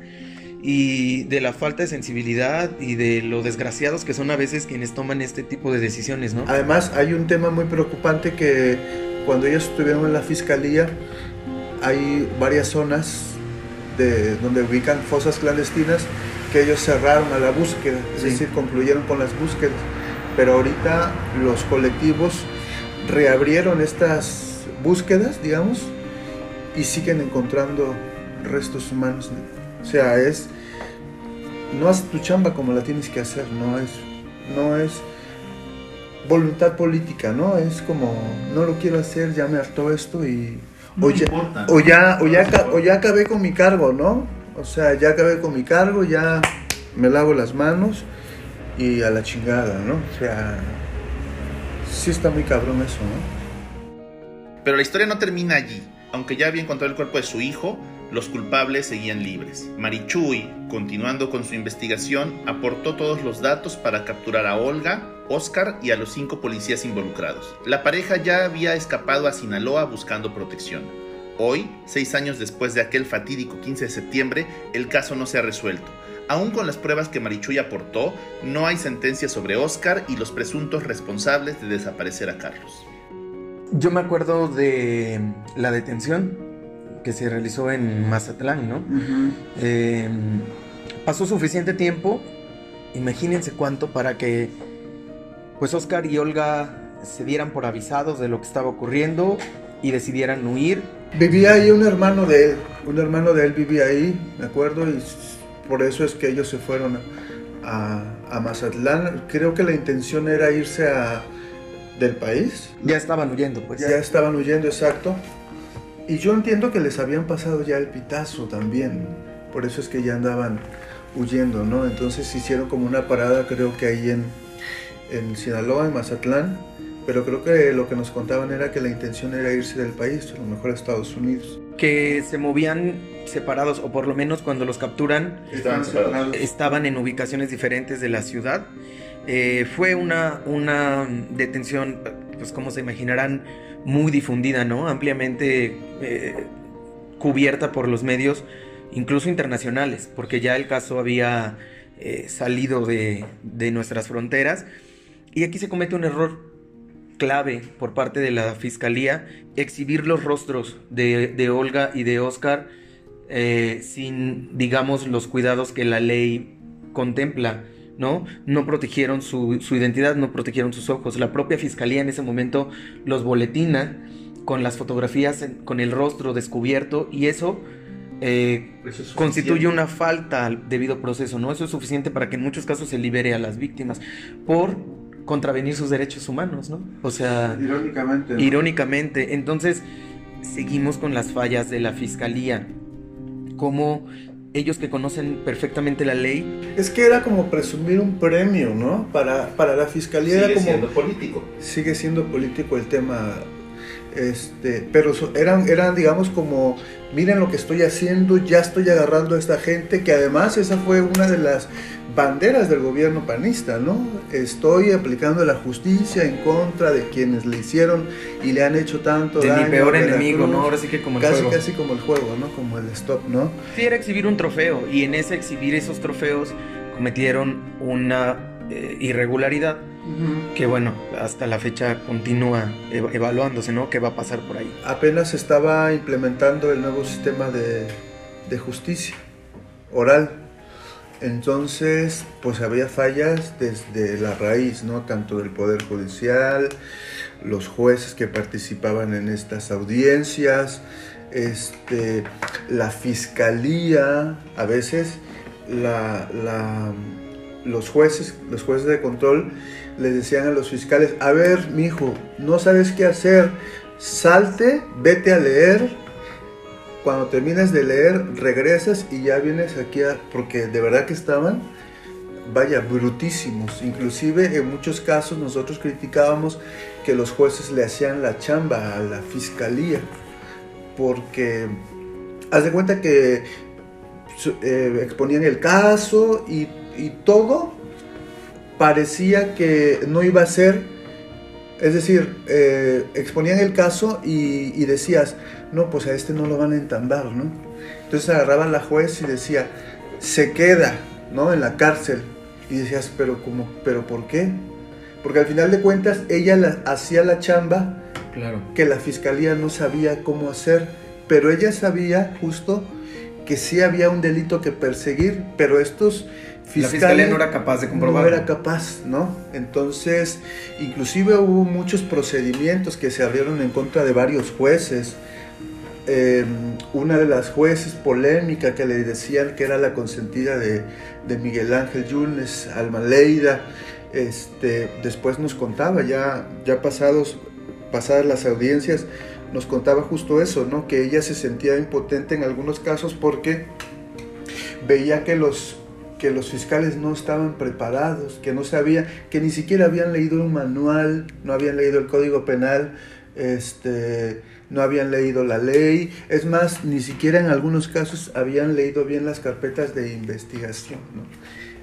y de la falta de sensibilidad y de lo desgraciados que son a veces quienes toman este tipo de decisiones, ¿no? Además, hay un tema muy preocupante que cuando ellos estuvieron en la fiscalía, hay varias zonas de, donde ubican fosas clandestinas que ellos cerraron a la búsqueda, es Sí. decir, concluyeron con las búsquedas. Pero ahorita los colectivos reabrieron estas búsquedas, digamos, y siguen encontrando restos humanos. O sea, es no haces tu chamba como la tienes que hacer, no es no es voluntad política, ¿no? Es como no lo quiero hacer, ya me hartó esto y No o ya, importa. o ya o ya o ya acabé con mi cargo, ¿no? O sea, ya acabé con mi cargo, ya me lavo las manos y a la chingada, ¿no? O sea, sí está muy cabrón eso, ¿no? Pero la historia no termina allí. Aunque ya había encontrado el cuerpo de su hijo, los culpables seguían libres. Marichuy, continuando con su investigación, aportó todos los datos para capturar a Olga, Oscar y a los cinco policías involucrados. La pareja ya había escapado a Sinaloa buscando protección. Hoy, seis años después de aquel fatídico 15 de septiembre, el caso no se ha resuelto. Aún con las pruebas que Marichuy aportó, no hay sentencia sobre Oscar y los presuntos responsables de desaparecer a Carlos. Yo me acuerdo de la detención que se realizó en Mazatlán, ¿no? Eh, pasó suficiente tiempo, imagínense cuánto, para que pues Oscar y Olga se dieran por avisados de lo que estaba ocurriendo y decidieran huir. Vivía ahí un hermano de él, un hermano de él vivía ahí, me acuerdo, y por eso es que ellos se fueron a, a Mazatlán. Creo que la intención era irse a, del país. Ya estaban huyendo, pues. Ya estaban huyendo, exacto. Y yo entiendo que les habían pasado ya el pitazo también. Por eso es que ya andaban huyendo, ¿no? Entonces hicieron como una parada, creo que ahí en, en Sinaloa, en Mazatlán. Pero creo que lo que nos contaban era que la intención era irse del país, a lo mejor a Estados Unidos. Que se movían separados, o por lo menos cuando los capturan, Estaban separados. estaban en ubicaciones diferentes de la ciudad. Eh, fue una, una detención, pues como se imaginarán, muy difundida, ¿no? Ampliamente eh, cubierta por los medios, incluso internacionales, porque ya el caso había eh, salido de, de nuestras fronteras. Y aquí se comete un error clave por parte de la fiscalía exhibir los rostros de, Olga y de Oscar eh, sin, digamos, los cuidados que la ley contempla. ¿No? No protegieron su, identidad, no protegieron sus ojos. La propia fiscalía en ese momento los boletina con las fotografías, con el rostro descubierto y eso, eh, constituye una falta al debido proceso, ¿no? Eso es suficiente para que en muchos casos se libere a las víctimas por contravenir sus derechos humanos, ¿no? O sea, irónicamente. Irónicamente. Entonces, seguimos con las fallas de la fiscalía. Como ellos que conocen perfectamente la ley. Es que era como presumir un premio, ¿no? Para, para la fiscalía. Sigue como, siendo político. Sigue siendo político el tema. Este, pero eran, eran, digamos, como, miren lo que estoy haciendo, ya estoy agarrando a esta gente, que además esa fue una de las banderas del gobierno panista, ¿no? Estoy aplicando la justicia en contra de quienes le hicieron y le han hecho tanto de daño. mi peor enemigo, ¿no? Ahora sí que como el casi, juego. Casi como el juego, ¿no? Como el stop, ¿no? Sí, era exhibir un trofeo y en ese exhibir esos trofeos cometieron una eh, irregularidad que bueno, hasta la fecha continúa evaluándose, ¿no? ¿Qué va a pasar por ahí? Apenas estaba implementando el nuevo sistema de, de justicia oral entonces, pues había fallas desde la raíz, ¿no? Tanto del Poder Judicial, los jueces que participaban en estas audiencias, este, la fiscalía, a veces los jueces, los jueces de control les decían a los fiscales, a ver, mi hijo, no sabes qué hacer, salte, vete a leer, cuando terminas de leer, regresas y ya vienes aquí a, porque de verdad que estaban, vaya, brutísimos. Inclusive en muchos casos nosotros criticábamos que los jueces le hacían la chamba a la fiscalía, porque haz de cuenta que eh, exponían el caso y, todo parecía que no iba a ser, es decir, eh, exponían el caso y, y decías, no, pues a este no lo van a entambar, ¿no? Entonces agarraban la juez y decía, se queda, ¿no? En la cárcel. Y decías, pero ¿cómo? ¿Pero por qué? Porque al final de cuentas ella hacía la chamba claro. que la fiscalía no sabía cómo hacer, pero ella sabía justo que sí había un delito que perseguir, pero estos La fiscalía no era capaz de comprobarlo. No era capaz, ¿no? Entonces, inclusive hubo muchos procedimientos que se abrieron en contra de varios jueces, Em, una de las jueces polémica que le decían que era la consentida de, Miguel Ángel Yunes, Alma Leida, este, después nos contaba, ya, ya pasados, pasadas las audiencias, nos contaba justo eso, ¿no? que ella se sentía impotente en algunos casos porque veía que los, que los fiscales no estaban preparados, que no sabían, que ni siquiera habían leído un manual, no habían leído el código penal, este, no habían leído la ley, es más, ni siquiera en algunos casos habían leído bien las carpetas de investigación.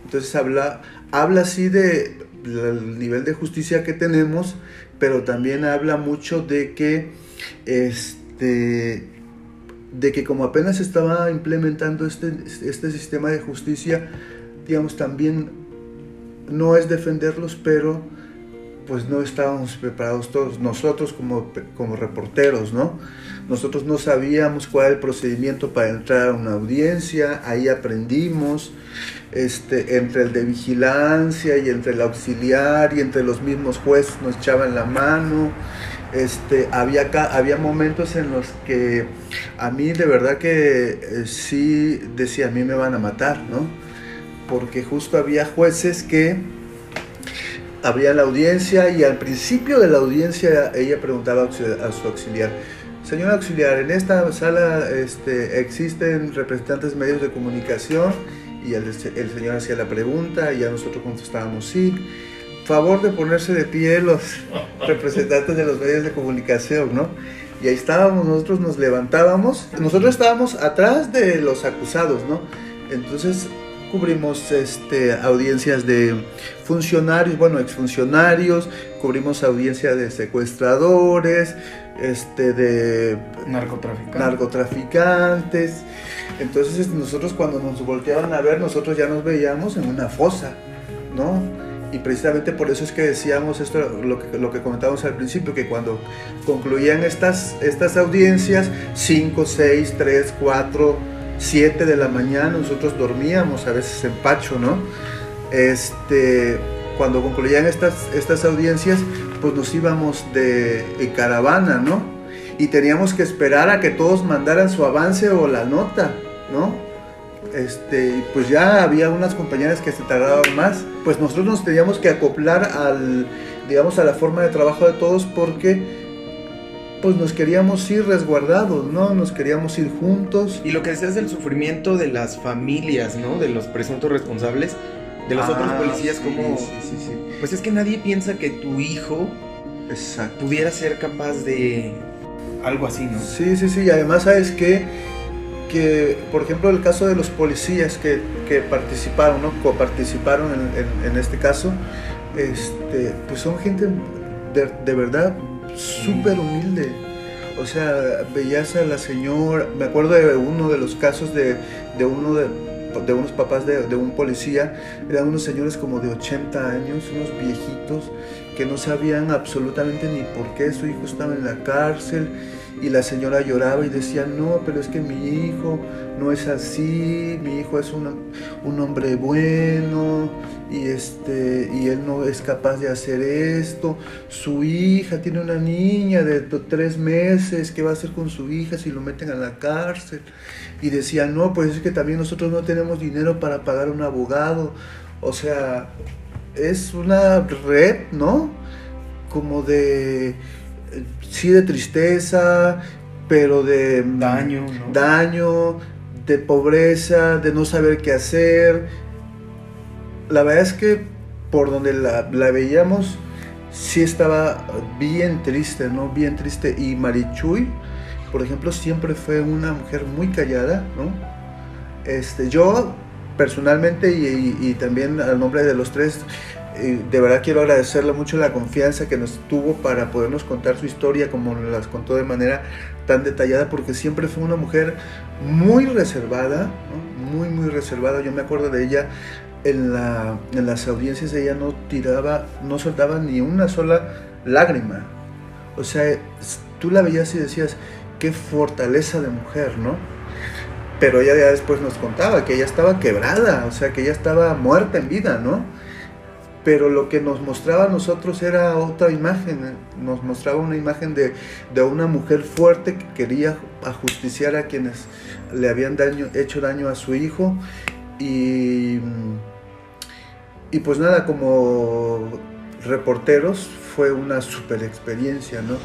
Entonces habla, habla así de el nivel de justicia que tenemos, pero también habla mucho de que este de que como apenas estaba implementando este, este sistema de justicia, digamos, también no es defenderlos, pero pues no estábamos preparados todos, nosotros como, como reporteros, ¿no? Nosotros no sabíamos cuál era el procedimiento para entrar a una audiencia, ahí aprendimos, este, entre el de vigilancia y entre el auxiliar y entre los mismos jueces nos echaban la mano. Este, había, había momentos en los que a mí de verdad que eh, sí decía, a mí me van a matar, ¿no? Porque justo había jueces que había la audiencia y al principio de la audiencia ella preguntaba a su auxiliar, señor auxiliar, en esta sala este, existen representantes de medios de comunicación y el, el, señor hacía la pregunta y ya nosotros contestábamos sí. Favor de ponerse de pie los representantes de los medios de comunicación, ¿no? Y ahí estábamos, nosotros nos levantábamos, nosotros estábamos atrás de los acusados, ¿no? Entonces cubrimos este, audiencias de funcionarios, bueno, exfuncionarios, cubrimos audiencia de secuestradores, este, de narcotraficantes. narcotraficantes. Entonces nosotros cuando nos volteaban a ver, nosotros ya nos veíamos en una fosa, ¿no? Y precisamente por eso es que decíamos esto, lo que, comentábamos al principio, que cuando concluían estas, estas audiencias, 5, 6, 3, 4, 7 de la mañana, nosotros dormíamos a veces en Pacho, ¿no? Este, cuando concluían estas, estas audiencias, pues nos íbamos de, caravana, ¿no? Y teníamos que esperar a que todos mandaran su avance o la nota, ¿no? Este, pues ya había unas compañeras que se tardaban más, pues nosotros nos teníamos que acoplar al, digamos, a la forma de trabajo de todos porque pues nos queríamos ir resguardados, ¿no? Nos queríamos ir juntos. Y lo que decías del sufrimiento de las familias, ¿no? De los presuntos responsables, de los otros ah, policías, como... Sí, sí, sí. Pues es que nadie piensa que tu hijo pudiera ser capaz de algo así, ¿no? Sí, sí, sí. Y además, ¿sabes qué? Que, por ejemplo, el caso de los policías que, que participaron, ¿no? Coparticiparon en, en, este caso, este, pues son gente de, de verdad súper humilde. O sea, veías a la señora, me acuerdo de uno de los casos de, de uno de, de, unos papás de, un policía, eran unos señores como de 80 años, unos viejitos, que no sabían absolutamente ni por qué su hijo estaba en la cárcel y la señora lloraba y decía, no, pero es que mi hijo no es así, mi hijo es un hombre bueno y, este, y él no es capaz de hacer esto. Su hija tiene una niña de tres meses, ¿qué va a hacer con su hija si lo meten a la cárcel? Y decía, no, pues es que también nosotros no tenemos dinero para pagar un abogado. O sea, es una red, ¿no? Como de, sí, de tristeza, pero de daño, daño, de pobreza, de no saber qué hacer. La verdad es que por donde la, la veíamos, sí estaba bien triste, ¿no? Bien triste. Y Marichuy, por ejemplo, siempre fue una mujer muy callada, ¿no? Este, yo personalmente y, también al nombre de los tres, de verdad quiero agradecerle mucho la confianza que nos tuvo para podernos contar su historia como las contó de manera tan detallada, porque siempre fue una mujer muy reservada, muy, muy reservada. Yo me acuerdo de ella en, en las audiencias, ella no tiraba, no soltaba ni una sola lágrima. O sea, tú la veías y decías, qué fortaleza de mujer, ¿no? pero ella ya después nos contaba que ella estaba quebrada, o sea, que ella estaba muerta en vida, ¿no? Pero lo que nos mostraba a nosotros era otra imagen, ¿eh? nos mostraba una imagen de, una mujer fuerte que quería ajusticiar a quienes le habían hecho daño a su hijo y, y pues nada, como reporteros fue una super experiencia, ¿no?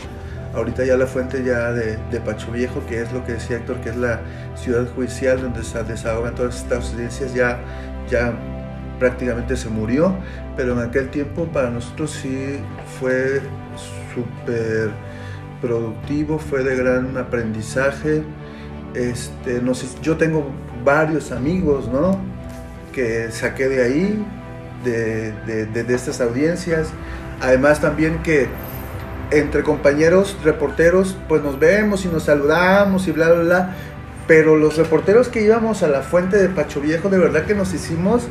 Ahorita ya la fuente ya de, Pacho Viejo, que es lo que decía Héctor, que es la ciudad judicial donde se desahogan todas estas audiencias, ya, ya prácticamente se murió, pero en aquel tiempo para nosotros sí fue súper productivo, fue de gran aprendizaje. Este, no sé, yo tengo varios amigos, ¿no? Que saqué de ahí, de, de, de estas audiencias. Además también que entre compañeros reporteros, pues nos vemos y nos saludamos y bla, bla, bla. Pero los reporteros que íbamos a la fuente de Pacho Viejo, de verdad que nos hicimos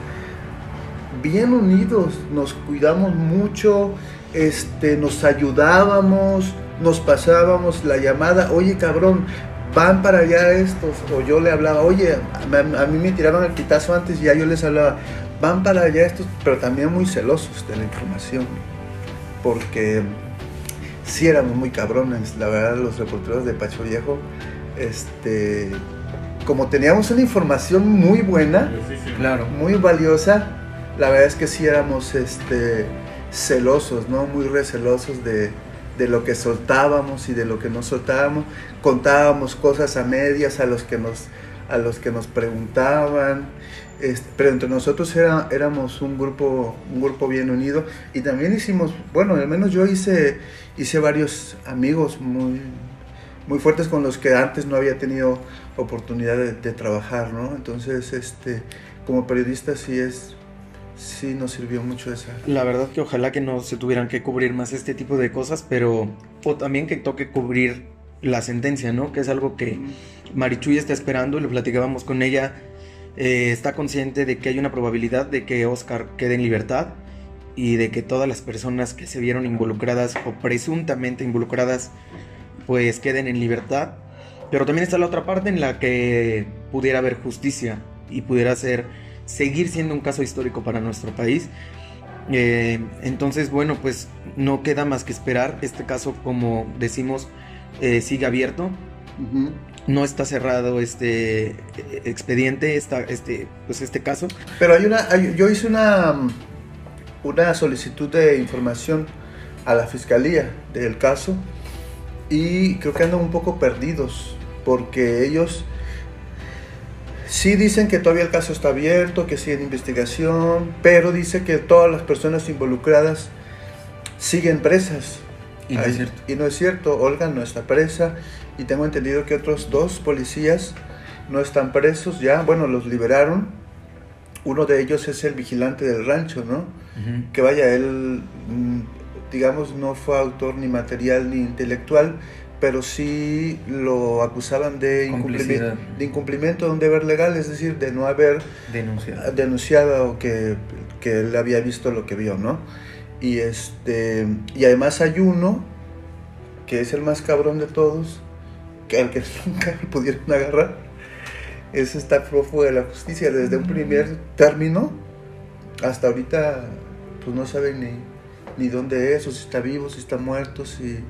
bien unidos, nos cuidamos mucho, este, nos ayudábamos, nos pasábamos la llamada, oye cabrón, van para allá estos, o yo le hablaba, oye, a, a mí me tiraban el pitazo antes y ya yo les hablaba, van para allá estos, pero también muy celosos de la información, porque sí éramos muy cabrones, la verdad, los reporteros de Pacho Viejo, este, como teníamos una información muy buena, claro, muy valiosa, la verdad es que sí éramos, este, celosos, ¿no? Muy recelosos de, de lo que soltábamos y de lo que no soltábamos, contábamos cosas a medias a los que nos, a los que nos preguntaban, pero entre nosotros era, éramos un grupo, un grupo bien unido y también hicimos, bueno, al menos yo hice, hice varios amigos muy, muy fuertes con los que antes no había tenido oportunidad de, trabajar, ¿no? Entonces, este, como periodista sí es, sí nos sirvió mucho esa. La verdad que ojalá que no se tuvieran que cubrir más este tipo de cosas, pero o también que toque cubrir la sentencia, ¿no? Que es algo que Marichuy está esperando, lo platicábamos con ella, eh, está consciente de que hay una probabilidad de que Oscar quede en libertad y de que todas las personas que se vieron involucradas o presuntamente involucradas pues queden en libertad. Pero también está la otra parte en la que pudiera haber justicia y pudiera ser seguir siendo un caso histórico para nuestro país. Eh, entonces, bueno, pues no queda más que esperar. Este caso, como decimos, eh, sigue abierto. No está cerrado este eh, expediente, este, pues este caso. Pero hay una, yo hice una, una solicitud de información a la fiscalía del caso y creo que andan un poco perdidos porque ellos Sí dicen que todavía el caso está abierto, que sigue en investigación, pero dice que todas las personas involucradas siguen presas. Y no, es cierto. y no es cierto, Olga no está presa y tengo entendido que otros dos policías no están presos ya, bueno, los liberaron. Uno de ellos es el vigilante del rancho, ¿no? Que vaya, él, mm, digamos, no fue autor ni material ni intelectual, pero sí lo acusaban de incumplimiento, de incumplimiento de un deber legal, es decir, de no haber denunciado, denunciado que, que él había visto lo que vio, ¿no? Y, este, y además hay uno, que es el más cabrón de todos, que al que nunca pudieron agarrar, es esta prófugo de la justicia, desde un primer término hasta ahorita, pues no saben ni, ni dónde es, o si está vivo, si está muerto, si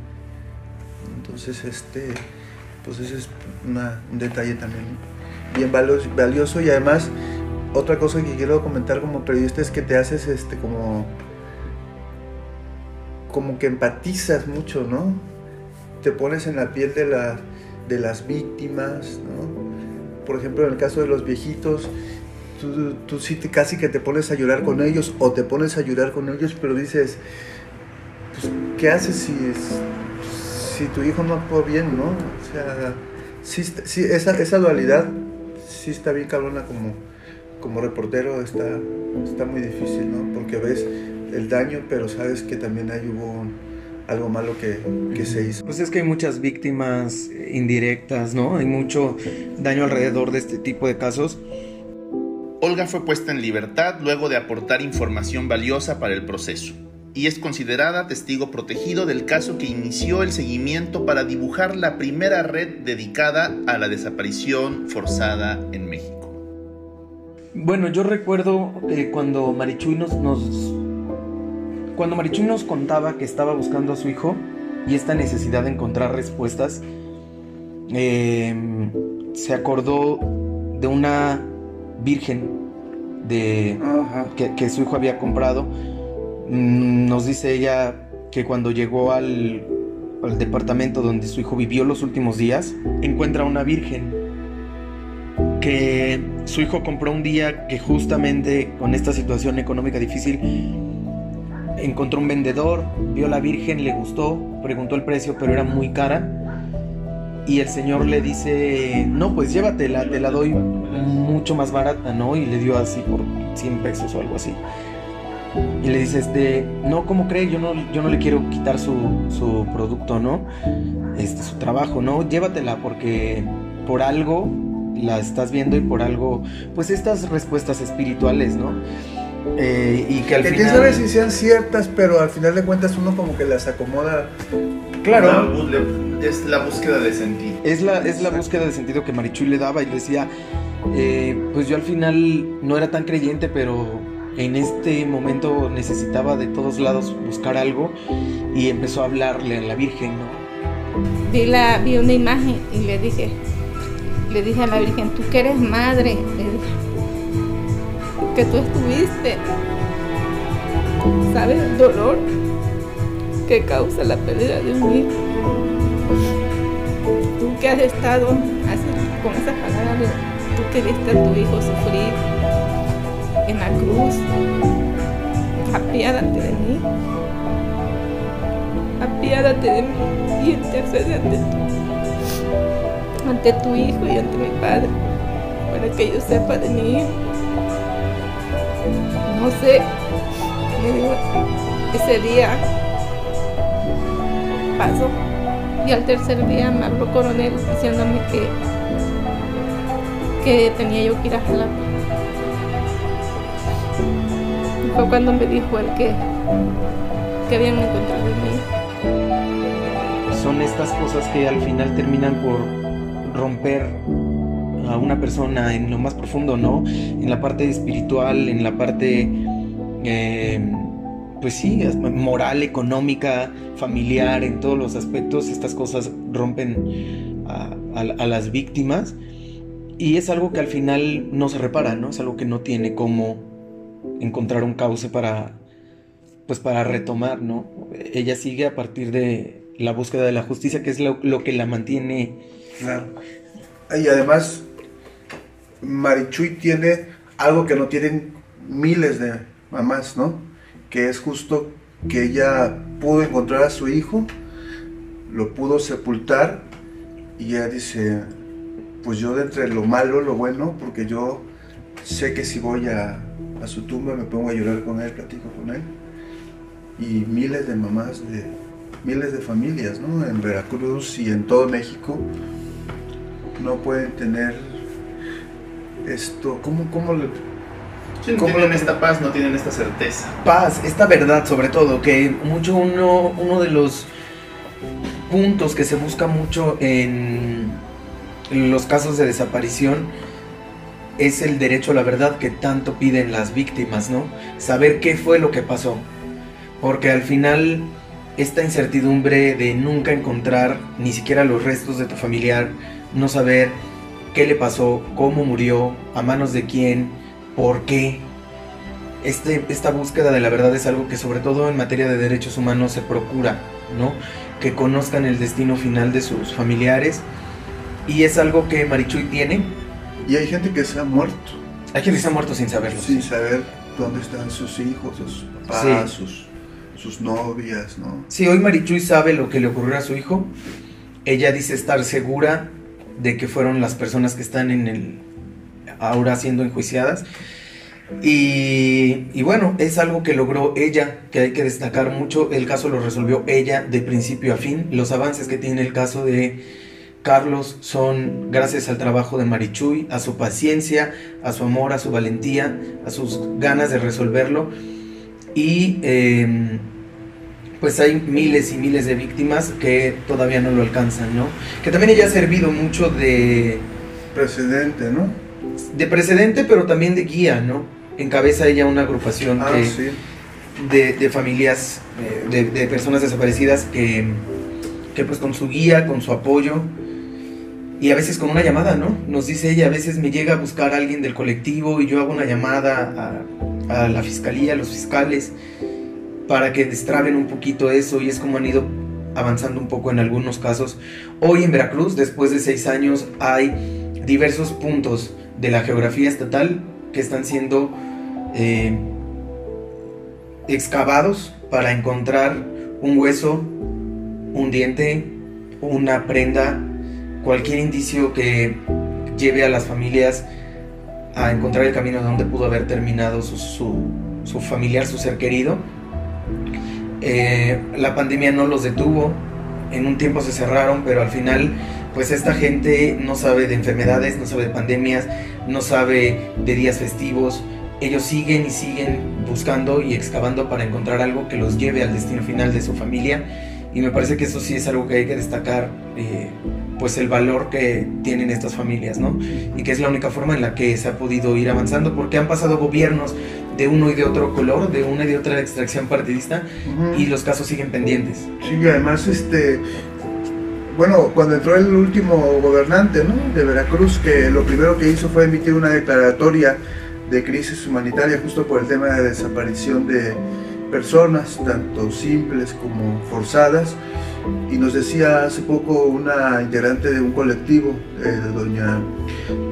entonces, este, pues ese es un detalle también bien valioso y además otra cosa que quiero comentar como periodista es que te haces este como como que empatizas mucho, ¿no? Te pones en la piel de, la, de las víctimas, ¿no? Por ejemplo, en el caso de los viejitos, tú, tú sí casi que te pones a llorar con ellos o te pones a llorar con ellos, pero dices, pues, ¿qué haces si es, si tu hijo no actuó bien, ¿no? O sea, sí, esa, esa, dualidad sí está bien cabrona como, como reportero, está, está muy difícil, ¿no? Porque ves el daño, pero sabes que también hay hubo algo malo que, que, se hizo. Pues es que hay muchas víctimas indirectas, ¿no? Hay mucho daño alrededor de este tipo de casos. Olga fue puesta en libertad luego de aportar información valiosa para el proceso y es considerada testigo protegido del caso que inició el seguimiento para dibujar la primera red dedicada a la desaparición forzada en México. Bueno, yo recuerdo que cuando Marichuy nos, cuando Marichuy nos contaba que estaba buscando a su hijo y esta necesidad de encontrar respuestas, em, se acordó de una virgen de, que, su hijo había comprado nos dice ella que cuando llegó al, departamento donde su hijo vivió los últimos días, encuentra una virgen que su hijo compró un día que justamente con esta situación económica difícil encontró un vendedor, vio la virgen, le gustó, preguntó el precio, pero era muy cara. Y el señor le dice, no, pues llévatela, te la doy mucho más barata, ¿no? Y le dio así por 100 pesos o algo así y le dice, este, no, ¿cómo cree? Yo no, yo no le quiero quitar su, su producto, ¿no? Este, su trabajo, ¿no? Llévatela porque por algo la estás viendo y por algo, pues estas respuestas espirituales, ¿no? Eh, y que al final... quién sabe si sean ciertas, pero al final de cuentas uno como que las acomoda. Claro. es la búsqueda de sentido. Es la, es la búsqueda de sentido que Marichuy le daba y le decía, eh, pues yo al final no era tan creyente, pero en este momento necesitaba de todos lados buscar algo y empezó a hablarle a la Virgen, ¿no? Vi, la, vi una imagen y le dije, le dije a la Virgen, tú que eres madre, que tú estuviste, ¿sabes el dolor que causa la pérdida de un hijo? Tú que has estado así, con esas palabras, tú que viste a tu hijo sufrir en la cruz. Apiádate de mí. Apiádate de mí y intercede ante tu, ante tu hijo y ante mi padre, para que yo sepa de mi hijo. No sé, ese día pasó y al tercer día me habló coronel diciéndome que que tenía yo que ir a jalar. Fue cuando me dijo el que, que habían encontrado a mí. Son estas cosas que al final terminan por romper a una persona en lo más profundo, ¿no? En la parte espiritual, en la parte, eh, pues sí, moral, económica, familiar, en todos los aspectos, estas cosas rompen a, las víctimas. Y es algo que al final no se repara, ¿no? Es algo que no tiene cómo encontrar un cauce para, pues para retomar, ¿no? Ella sigue a partir de la búsqueda de la justicia, que es lo, lo que la mantiene. Claro. Y además, Marichuy tiene algo que no tienen miles de mamás, ¿no? Que es justo que ella pudo encontrar a su hijo, lo pudo sepultar y ella dice, pues yo de entre lo malo, lo bueno, porque yo sé que si voy a, a su tumba me pongo a llorar con él, platico con él. Y miles de mamás de miles de familias, ¿no? En Veracruz y en todo México no pueden tener esto, ¿cómo, cómo le... no tienen esta paz, no tienen esta certeza. Paz, esta verdad sobre todo, que mucho uno, uno de los puntos que se busca mucho en los casos de desaparición es el derecho a la verdad que tanto piden las víctimas, ¿no? Saber qué fue lo que pasó. Porque al final esta incertidumbre de nunca encontrar ni siquiera los restos de tu familiar, no saber qué le pasó, cómo murió, a manos de quién, por qué. Este, esta búsqueda de la verdad es algo que sobre todo en materia de derechos humanos se procura, ¿no? Que conozcan el destino final de sus familiares. Y es algo que Marichuy tiene. Y hay gente que se ha muerto. Hay gente que se ha muerto sin saberlo. Sin saber dónde están sus hijos, sus papás, sus, sus novias, ¿no? Sí, hoy Marichuy sabe lo que le ocurrió a su hijo. Ella dice estar segura de que fueron las personas que están en el ahora siendo enjuiciadas. Y, y, bueno, es algo que logró ella, que hay que destacar mucho. El caso lo resolvió ella de principio a fin. Los avances que tiene el caso de Carlos son gracias al trabajo de Marichuy, a su paciencia, a su amor, a su valentía, a sus ganas de resolverlo. Y em, pues hay miles y miles de víctimas que todavía no lo alcanzan, ¿no? Que también ella ha servido mucho de... Precedente, ¿no? De precedente, pero también de guía, ¿no? Encabeza ella una agrupación ah, de, familias, eh, de, personas desaparecidas que, que pues con su guía, con su apoyo y a veces con una llamada, ¿no? Nos dice ella, a veces me llega a buscar alguien del colectivo y yo hago una llamada a, a la fiscalía, a los fiscales para que destraben un poquito eso y es como han ido avanzando un poco en algunos casos. Hoy en Veracruz, después de seis años, hay diversos puntos de la geografía estatal que están siendo eh, excavados para encontrar un hueso, un diente, una prenda, cualquier indicio que lleve a las familias a encontrar el camino de donde pudo haber terminado su, su familiar, su ser querido eh, la pandemia no los detuvo, en un tiempo se cerraron, pero al final pues esta gente no sabe de enfermedades, no sabe de pandemias, no sabe de días festivos. Ellos siguen y siguen buscando y excavando para encontrar algo que los lleve al destino final de su familia. Y me parece que eso sí es algo que hay que destacar, eh, pues el valor que tienen estas familias, ¿no? Y que es la única forma en la que se ha podido ir avanzando, porque han pasado gobiernos de uno y de otro color, de una y de otra extracción partidista, y los casos siguen pendientes. Sí, y además, este, bueno, cuando entró el último gobernante ¿no? de Veracruz, que lo primero que hizo fue emitir una declaratoria de crisis humanitaria justo por el tema de desaparición de personas, tanto simples como forzadas. Y nos decía hace poco una integrante de un colectivo, eh, doña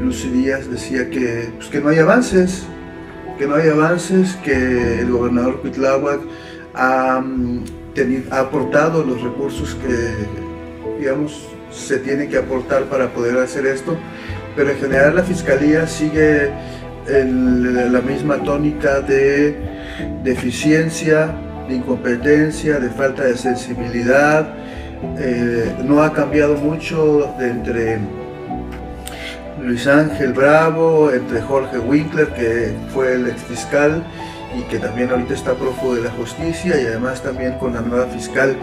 Lucy Díaz, decía que, pues, que no hay avances, que no hay avances, que el gobernador Cuitláhuac ha, mm, ha aportado los recursos que, digamos, se tienen que aportar para poder hacer esto, pero en general la Fiscalía sigue la misma tónica de deficiencia, de incompetencia, de falta de sensibilidad, eh, no ha cambiado mucho entre Luis Ángel Bravo, entre Jorge Winkler, que fue el ex fiscal y que también ahorita está prófugo de la justicia, y además también con la nueva fiscal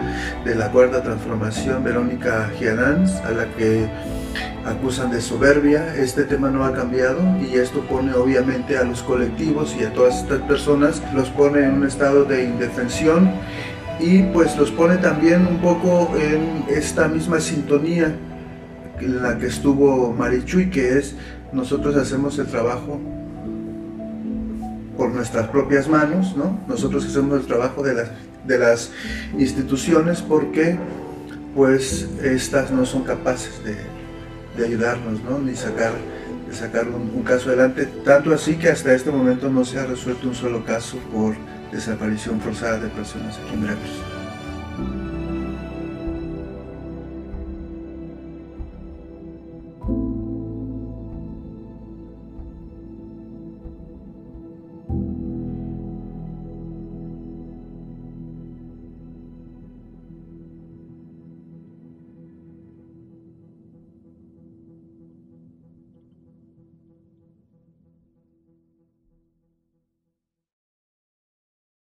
de la Cuarta Transformación, Verónica Gianans, a la que acusan de soberbia. Este tema no ha cambiado y esto pone obviamente a los colectivos y a todas estas personas, los pone en un estado de indefensión y pues los pone también un poco en esta misma sintonía en la que estuvo Marichuy, que es nosotros hacemos el trabajo por nuestras propias manos, ¿no? Nosotros hacemos el trabajo de las, de las instituciones porque pues estas no son capaces de, de ayudarnos, ¿no? Ni sacar, de sacar un, un caso adelante. Tanto así que hasta este momento no se ha resuelto un solo caso por desaparición forzada de personas aquí en Veracruz.